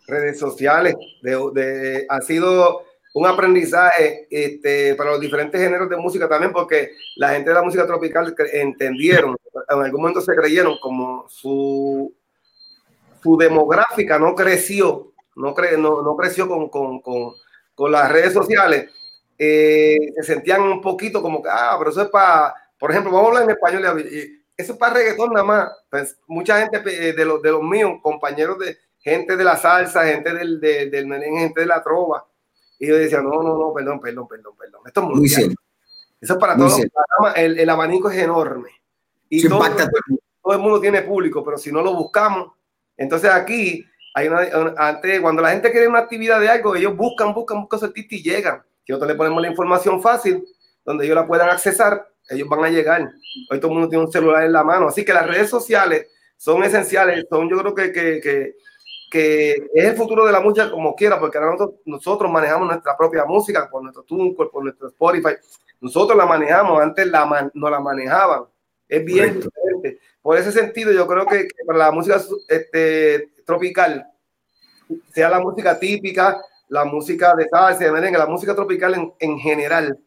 redes sociales, de, de- ha sido un aprendizaje este, para los diferentes géneros de música también, porque la gente de la música tropical entendieron, en algún momento se creyeron como su, su demográfica no creció, no, cre, no, no creció con, con, con, con las redes sociales, eh, se sentían un poquito como que, ah, pero eso es para, por ejemplo, vamos a hablar en español, y- eso es para reggaetón nada más. Pues, mucha gente eh, de los, de los míos, compañeros de gente de la salsa, gente del, de- del merengue, gente de la trova, y yo decía, no, no, no, perdón, perdón, perdón, perdón, esto es Muy cierto. Eso es para todos. El, el abanico es enorme. Y todo, todo el mundo tiene público, pero si no lo buscamos, entonces aquí hay una, un- antes, cuando la gente quiere una actividad de algo, ellos buscan, buscan, buscan su artista y llegan. Si nosotros le ponemos la información fácil, donde ellos la puedan accesar, ellos van a llegar. Hoy todo el mundo tiene un celular en la mano. Así que las redes sociales son esenciales. Son, yo creo que, que, que, que es el futuro de la música como quiera, porque ahora nosotros, nosotros manejamos nuestra propia música por nuestro TuneCore, por nuestro Spotify. Nosotros la manejamos, antes la man- no la manejaban. Es bien Correcto. diferente. Por ese sentido, yo creo que, que para la música este, tropical, sea la música típica, la música de salsa, de merengue, la música tropical en, en general,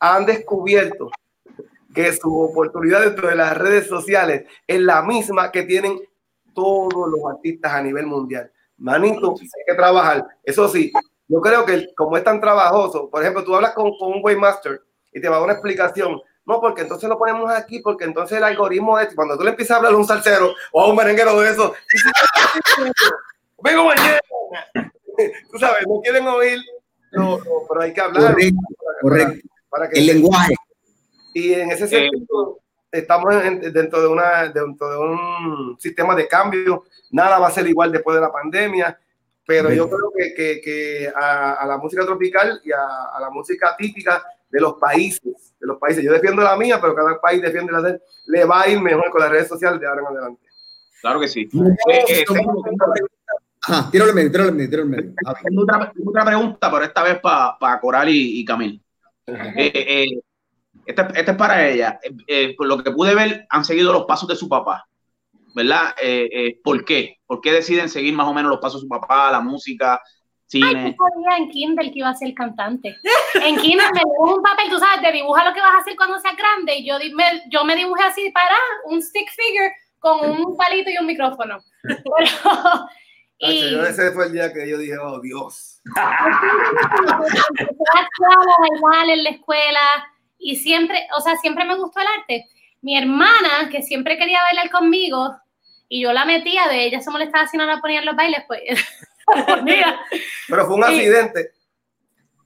han descubierto que su oportunidad dentro de las redes sociales es la misma que tienen todos los artistas a nivel mundial. Manito, hay que trabajar. Eso sí, yo creo que como es tan trabajoso, por ejemplo, tú hablas con, con un Waymaster y te va a dar una explicación. No, porque entonces lo ponemos aquí, porque entonces el algoritmo es, cuando tú le empiezas a hablar a un salsero o a un merenguero de eso, vengo mañana. Tú sabes, no quieren oír, no, no, pero hay que hablar. Correcto, correcto. Para que El lenguaje. Y en ese sentido, estamos en- dentro, de una, dentro de un sistema de cambio. Nada va a ser igual después de la pandemia, pero yo creo que, que, que a, a la música tropical y a, a la música típica de los países, de los países, yo defiendo la mía, pero cada país defiende la de él, le va a ir mejor con las redes sociales de ahora en adelante. Claro que sí. Eh, eh, tíralo al medio, tíralo al medio, tíralo al medio. Tengo otra, pregunta, pero esta vez para Coral y, y Camil. Eh, eh, esta, esta es para ella. Eh, eh, por lo que pude ver, han seguido los pasos de su papá, ¿verdad? Eh, eh, ¿Por qué? ¿Por qué deciden seguir más o menos los pasos de su papá, la música, Ay, cine? yo sabía en Kindle que iba a ser cantante. En Kindle me dio un papel, tú sabes, te dibuja lo que vas a hacer cuando seas grande. Y yo, di- me, yo me dibujé así para un stick figure con un palito y un micrófono. Pero, y Yo ese fue el día que yo dije, oh Dios. en la escuela y siempre, o sea, siempre me gustó el arte. Mi hermana, que siempre quería bailar conmigo, y yo la metía de ella se molestaba si no la ponía en los bailes, pues. Pero fue un accidente.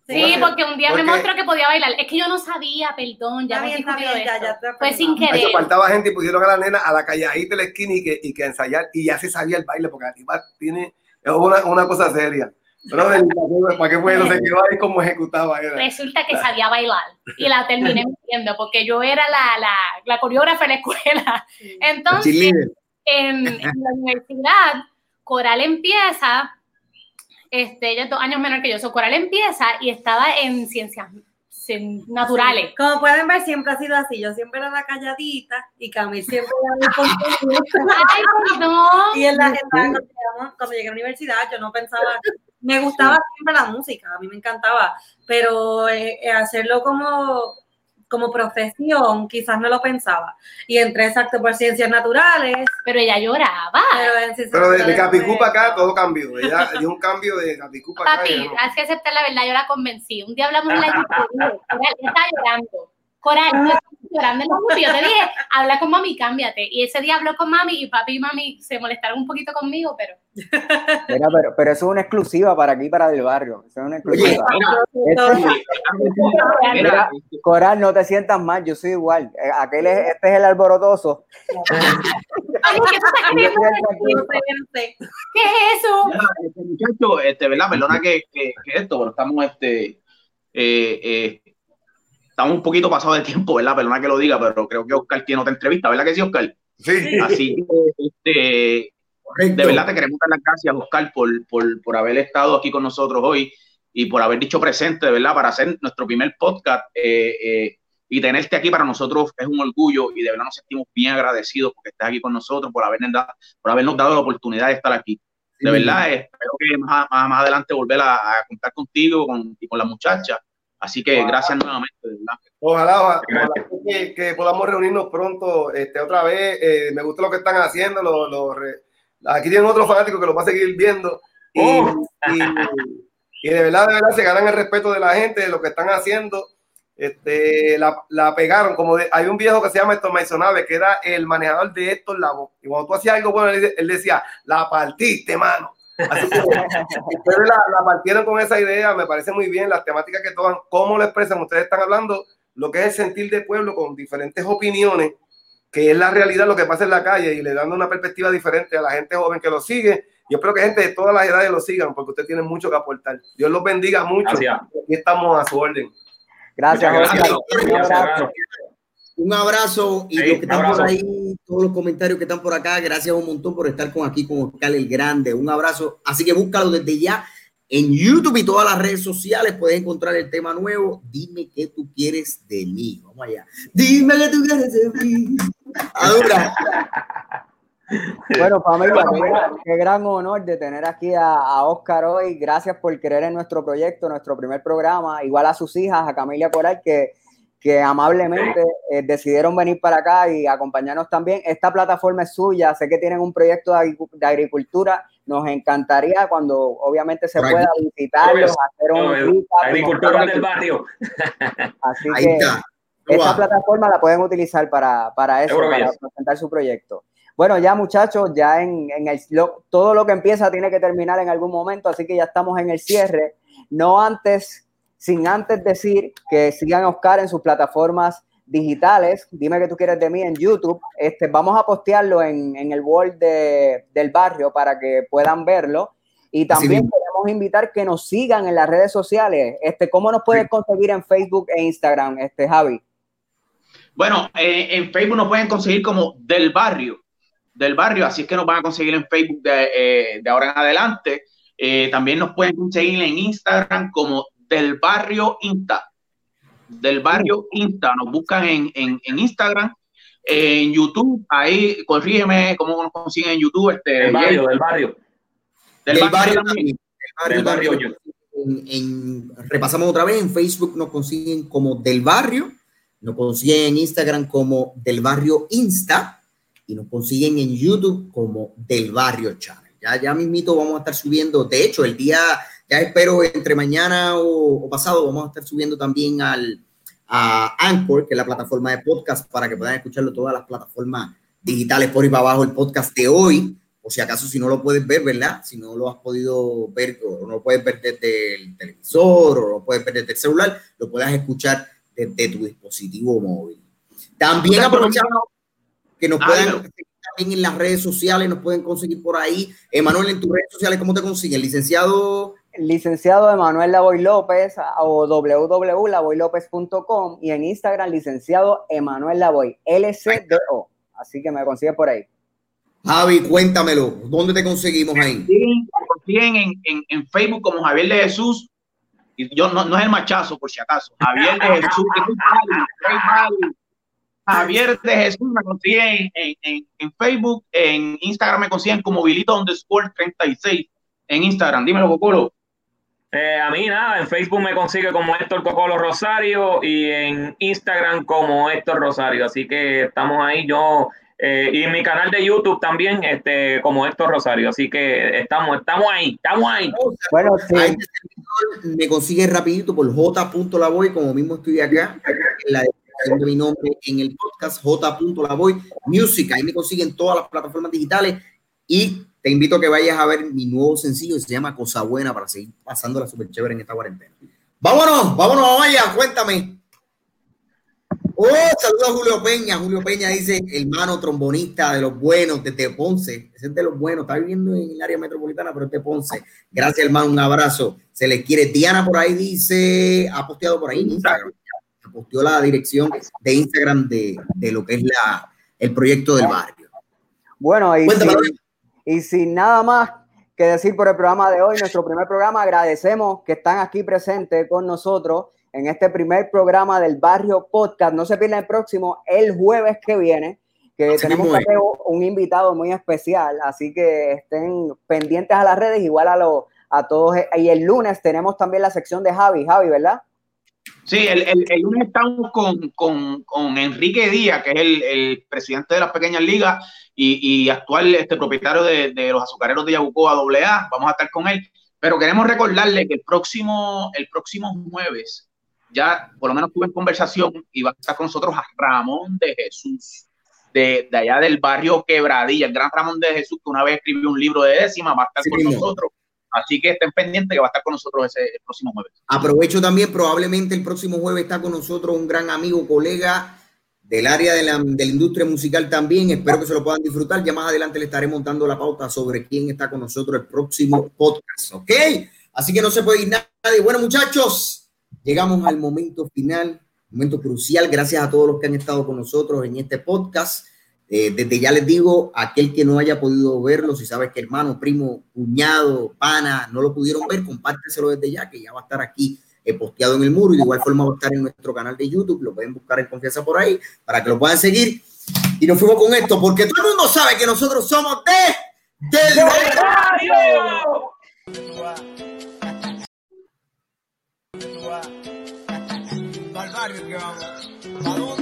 Sí, porque un día me mostró que podía bailar. Es que yo no sabía, perdón, ya ya te Fue sin Ahí querer. faltaba gente y pusieron a la nena a la calladita de la esquina y que, y que ensayar. Y ya se sabía el baile, porque la tiene. Es una, una cosa seria. Pero ¿para qué, para qué fue? No se quedó ahí como ejecutaba. Era. Resulta que sabía bailar y la terminé metiendo porque yo era la, la, la coreógrafa de la escuela. Entonces, en, en la universidad, Coral empieza, este, ella es dos años menor que yo, so, Coral empieza y estaba en ciencias cien- naturales. Sí. Como pueden ver, siempre ha sido así. Yo siempre era la calladita y Camil siempre era el contenido. Ay, perdón. Y en la, en cuando llegué a la universidad, yo no pensaba, me gustaba siempre la música, a mí me encantaba, pero eh, eh, hacerlo como, como profesión, quizás no lo pensaba. Y entré exacto por ciencias naturales. Pero ella lloraba. Pero, Pero de, de Capicú para acá todo cambió. Ella dio un cambio de Capicú para acá. Papi, no. hay que aceptar la verdad, yo la convencí. Un día hablamos en la YouTube, ella llorando. Coral, yo estaba llorando en la YouTube. Yo te dije, habla con mami, cámbiate. Y ese día habló con mami y papi y mami se molestaron un poquito conmigo, pero Mira, pero, pero eso es una exclusiva para aquí, para el barrio. Eso es una exclusiva. Mira, Coral, no te sientas mal, yo soy igual. Eh, Aquel es, este es el alborotoso. Ay, ¿qué es eso? Este muchacho, este, ¿verdad? Perdona que, que, que esto, pero estamos, este, eh, eh, estamos un poquito pasados de tiempo, ¿verdad? Perdona que lo diga, pero creo que Oscar tiene otra entrevista, ¿verdad que sí, Oscar? Sí. Así que, este, de verdad te queremos dar las gracias, Oscar, por, por, por haber estado aquí con nosotros hoy y por haber dicho presente, de verdad, para hacer nuestro primer podcast eh, eh, y tenerte aquí para nosotros es un orgullo y de verdad nos sentimos bien agradecidos porque estás aquí con nosotros, por habernos dado, por habernos dado la oportunidad de estar aquí. De Sí. verdad, espero que más, más, más adelante volver a, a contar contigo con, y con la muchacha. Así que gracias nuevamente, verdad. Ojalá, ojalá, ojalá que, que podamos reunirnos pronto este, otra vez. Eh, me gusta lo que están haciendo. Lo, lo re- aquí tienen otros fanáticos que lo van a seguir viendo. Y, Oh. y- y de verdad, de verdad, se ganan el respeto de la gente, de lo que están haciendo. Este, la, la pegaron, como de- hay un viejo que se llama Héctor Maisonave, que era el manejador de Héctor Lavoe. Y cuando tú hacías algo bueno, él, él decía, la partiste, mano. Así que ustedes la, la partieron con esa idea, me parece muy bien, las temáticas que toman, cómo lo expresan, ustedes están hablando lo que es el sentir del pueblo con diferentes opiniones, que es la realidad lo que pasa en la calle y le dando una perspectiva diferente a la gente joven que lo sigue. Yo espero que gente de todas las edades lo sigan porque ustedes tienen mucho que aportar. Dios los bendiga mucho. Gracias. Aquí estamos a su orden. Gracias, Oscar. gracias. Un abrazo. Y Sí, los que están abrazo. por ahí, todos los comentarios que están por acá, gracias un montón por estar con aquí con Oscar el Grande. Un abrazo. Así que búscalo desde ya en YouTube y todas las redes sociales. Puedes encontrar el tema nuevo. Dime qué tú quieres de mí. Vamos allá. Dime qué tú quieres de mí. Adura. Bueno, familia, qué gran, qué gran honor de tener aquí a, a Oscar hoy. Gracias por creer en nuestro proyecto, nuestro primer programa. Igual a sus hijas, a Camila Coral, que, que amablemente eh, decidieron venir para acá y acompañarnos también. Esta plataforma es suya. Sé que tienen un proyecto de, agricu- de agricultura. Nos encantaría cuando obviamente se pueda visitarlos, hacer un Obvio. Agricultura del barrio. Así Ahí que está. esta Wow. plataforma la pueden utilizar para, para eso, para presentar su proyecto. Bueno, ya muchachos, ya en, en el, lo- todo lo que empieza tiene que terminar en algún momento, así que ya estamos en el cierre. No antes, sin antes decir que sigan a Oscar en sus plataformas digitales. Dime que tú quieres de mí en YouTube. Este, vamos a postearlo en, en el wall de- del barrio para que puedan verlo. Y también mismo. queremos invitar que nos sigan en las redes sociales. Este, ¿Cómo nos puedes conseguir en Facebook e Instagram, este, Javi? Bueno, eh, en Facebook nos pueden conseguir como Del Barrio, Del Barrio, así es que nos van a conseguir en Facebook de, eh, de ahora en adelante. Eh, también nos pueden conseguir en Instagram como Del Barrio Insta. Del Barrio Insta, nos buscan en, en, en Instagram, en YouTube, ahí, corrígeme cómo nos consiguen en YouTube. Este, Del barrio, del barrio. Del, Del barrio. Del barrio en- repasamos otra vez, en Facebook nos consiguen como Del Barrio, nos consiguen en Instagram como Del Barrio Insta y nos consiguen en YouTube como Del Barrio Channel. Ya, ya mismito vamos a estar subiendo, de hecho, el día, ya espero entre mañana o, o pasado, vamos a estar subiendo también al, a Anchor, que es la plataforma de podcast, para que puedan escucharlo todas las plataformas digitales por y para abajo el podcast de hoy. O si acaso si no lo puedes ver, ¿verdad? Si no lo has podido ver o no lo puedes ver desde el televisor o no lo puedes ver desde el celular, lo puedas escuchar desde tu dispositivo móvil. También aprovechamos que nos puedan seguir también en las redes sociales, nos pueden conseguir por ahí. Emanuel, en tus redes sociales, ¿cómo te consiguen? Licenciado licenciado Emanuel Lavoy López o www.lavoylopez.com y en Instagram licenciado Emanuel Lavoy, LCDO. Así que me consigue por ahí. Javi, cuéntamelo, ¿dónde te conseguimos ahí? Me consiguen en, en, en, Facebook como Javier de Jesús. Y yo no, no es el machazo, por si acaso. Javier de Jesús. Javier de Jesús me consiguen en, en, en, Facebook, en Instagram me consiguen como Vilito underscore 36 en Instagram. Dímelo, Cocolo. Eh, a mí nada, en Facebook me consigue como Héctor Cocolo Rosario y en Instagram como Héctor Rosario. Así que estamos ahí, yo eh, y en mi canal de YouTube también, este, como Héctor Rosario. Así que estamos, estamos ahí, estamos ahí. Bueno, sí. me consigue rapidito por j.lavoy, como mismo estoy acá, en la descripción de mi nombre en el podcast, j.lavoy Music. Ahí me consiguen todas las plataformas digitales y te invito a que vayas a ver mi nuevo sencillo que se llama Cosa Buena para seguir pasándola súper chévere en esta cuarentena. Vámonos, vámonos, vaya, cuéntame. Oh, saludos a Julio Peña. Julio Peña dice, hermano trombonista de los buenos desde Ponce. Ese es de los buenos, está viviendo en el área metropolitana, pero es de Ponce. Gracias, hermano, un abrazo. Se le quiere. Diana por ahí dice, ha posteado por ahí en Instagram. Posteó la dirección de Instagram de, de lo que es la, el proyecto del barrio. Bueno, y Cuéntame, y sin nada más que decir por el programa de hoy, nuestro primer programa, agradecemos que están aquí presentes con nosotros en este primer programa del Barrio Podcast. No se pierdan el próximo, el jueves que viene, que tenemos un invitado muy especial, así que estén pendientes a las redes, igual a, lo, a todos. Y el lunes tenemos también la sección de Javi, Javi, ¿verdad? Sí, el, el, el lunes estamos con, con, con, Enrique Díaz, que es el, el, presidente de las pequeñas ligas y, y actual este, propietario de, de, los azucareros de Yabucoa AA. Vamos a estar con él. Pero queremos recordarle que el próximo, el próximo jueves, ya por lo menos tuve en conversación y va a estar con nosotros a Ramón de Jesús, de, de allá del barrio Quebradilla, el gran Ramón de Jesús, que una vez escribió un libro de décima, va a estar sí, con nosotros Así que estén pendientes que va a estar con nosotros ese el próximo jueves. Aprovecho también, probablemente el próximo jueves está con nosotros un gran amigo, colega del área de la, de la, industria musical también. Espero que se lo puedan disfrutar. Ya más adelante le estaré montando la pauta sobre quién está con nosotros el próximo podcast. ¿Ok? Así que no se puede ir nadie. Bueno, muchachos, llegamos al momento final, momento crucial. Gracias a todos los que han estado con nosotros en este podcast. Eh, desde ya les digo, aquel que no haya podido verlo, si sabes que hermano, primo, cuñado, pana, no lo pudieron ver, compárteselo desde ya, que ya va a estar aquí eh, posteado en el muro y de igual forma va a estar en nuestro canal de YouTube, lo pueden buscar en confianza por ahí para que lo puedan seguir. Y nos fuimos con esto, porque todo el mundo sabe que nosotros somos de del barrio. Barrio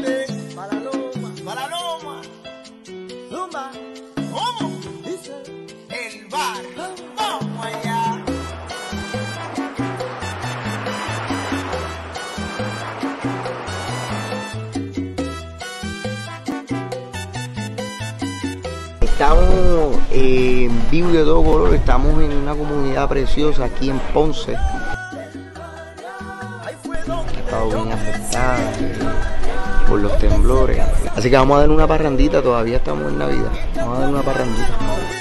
Estamos en vivo de todo color, estamos en una comunidad preciosa aquí en Ponce. Estado bien afectada por los temblores. Así que vamos a dar una parrandita, todavía estamos en Navidad. Vamos a dar una parrandita.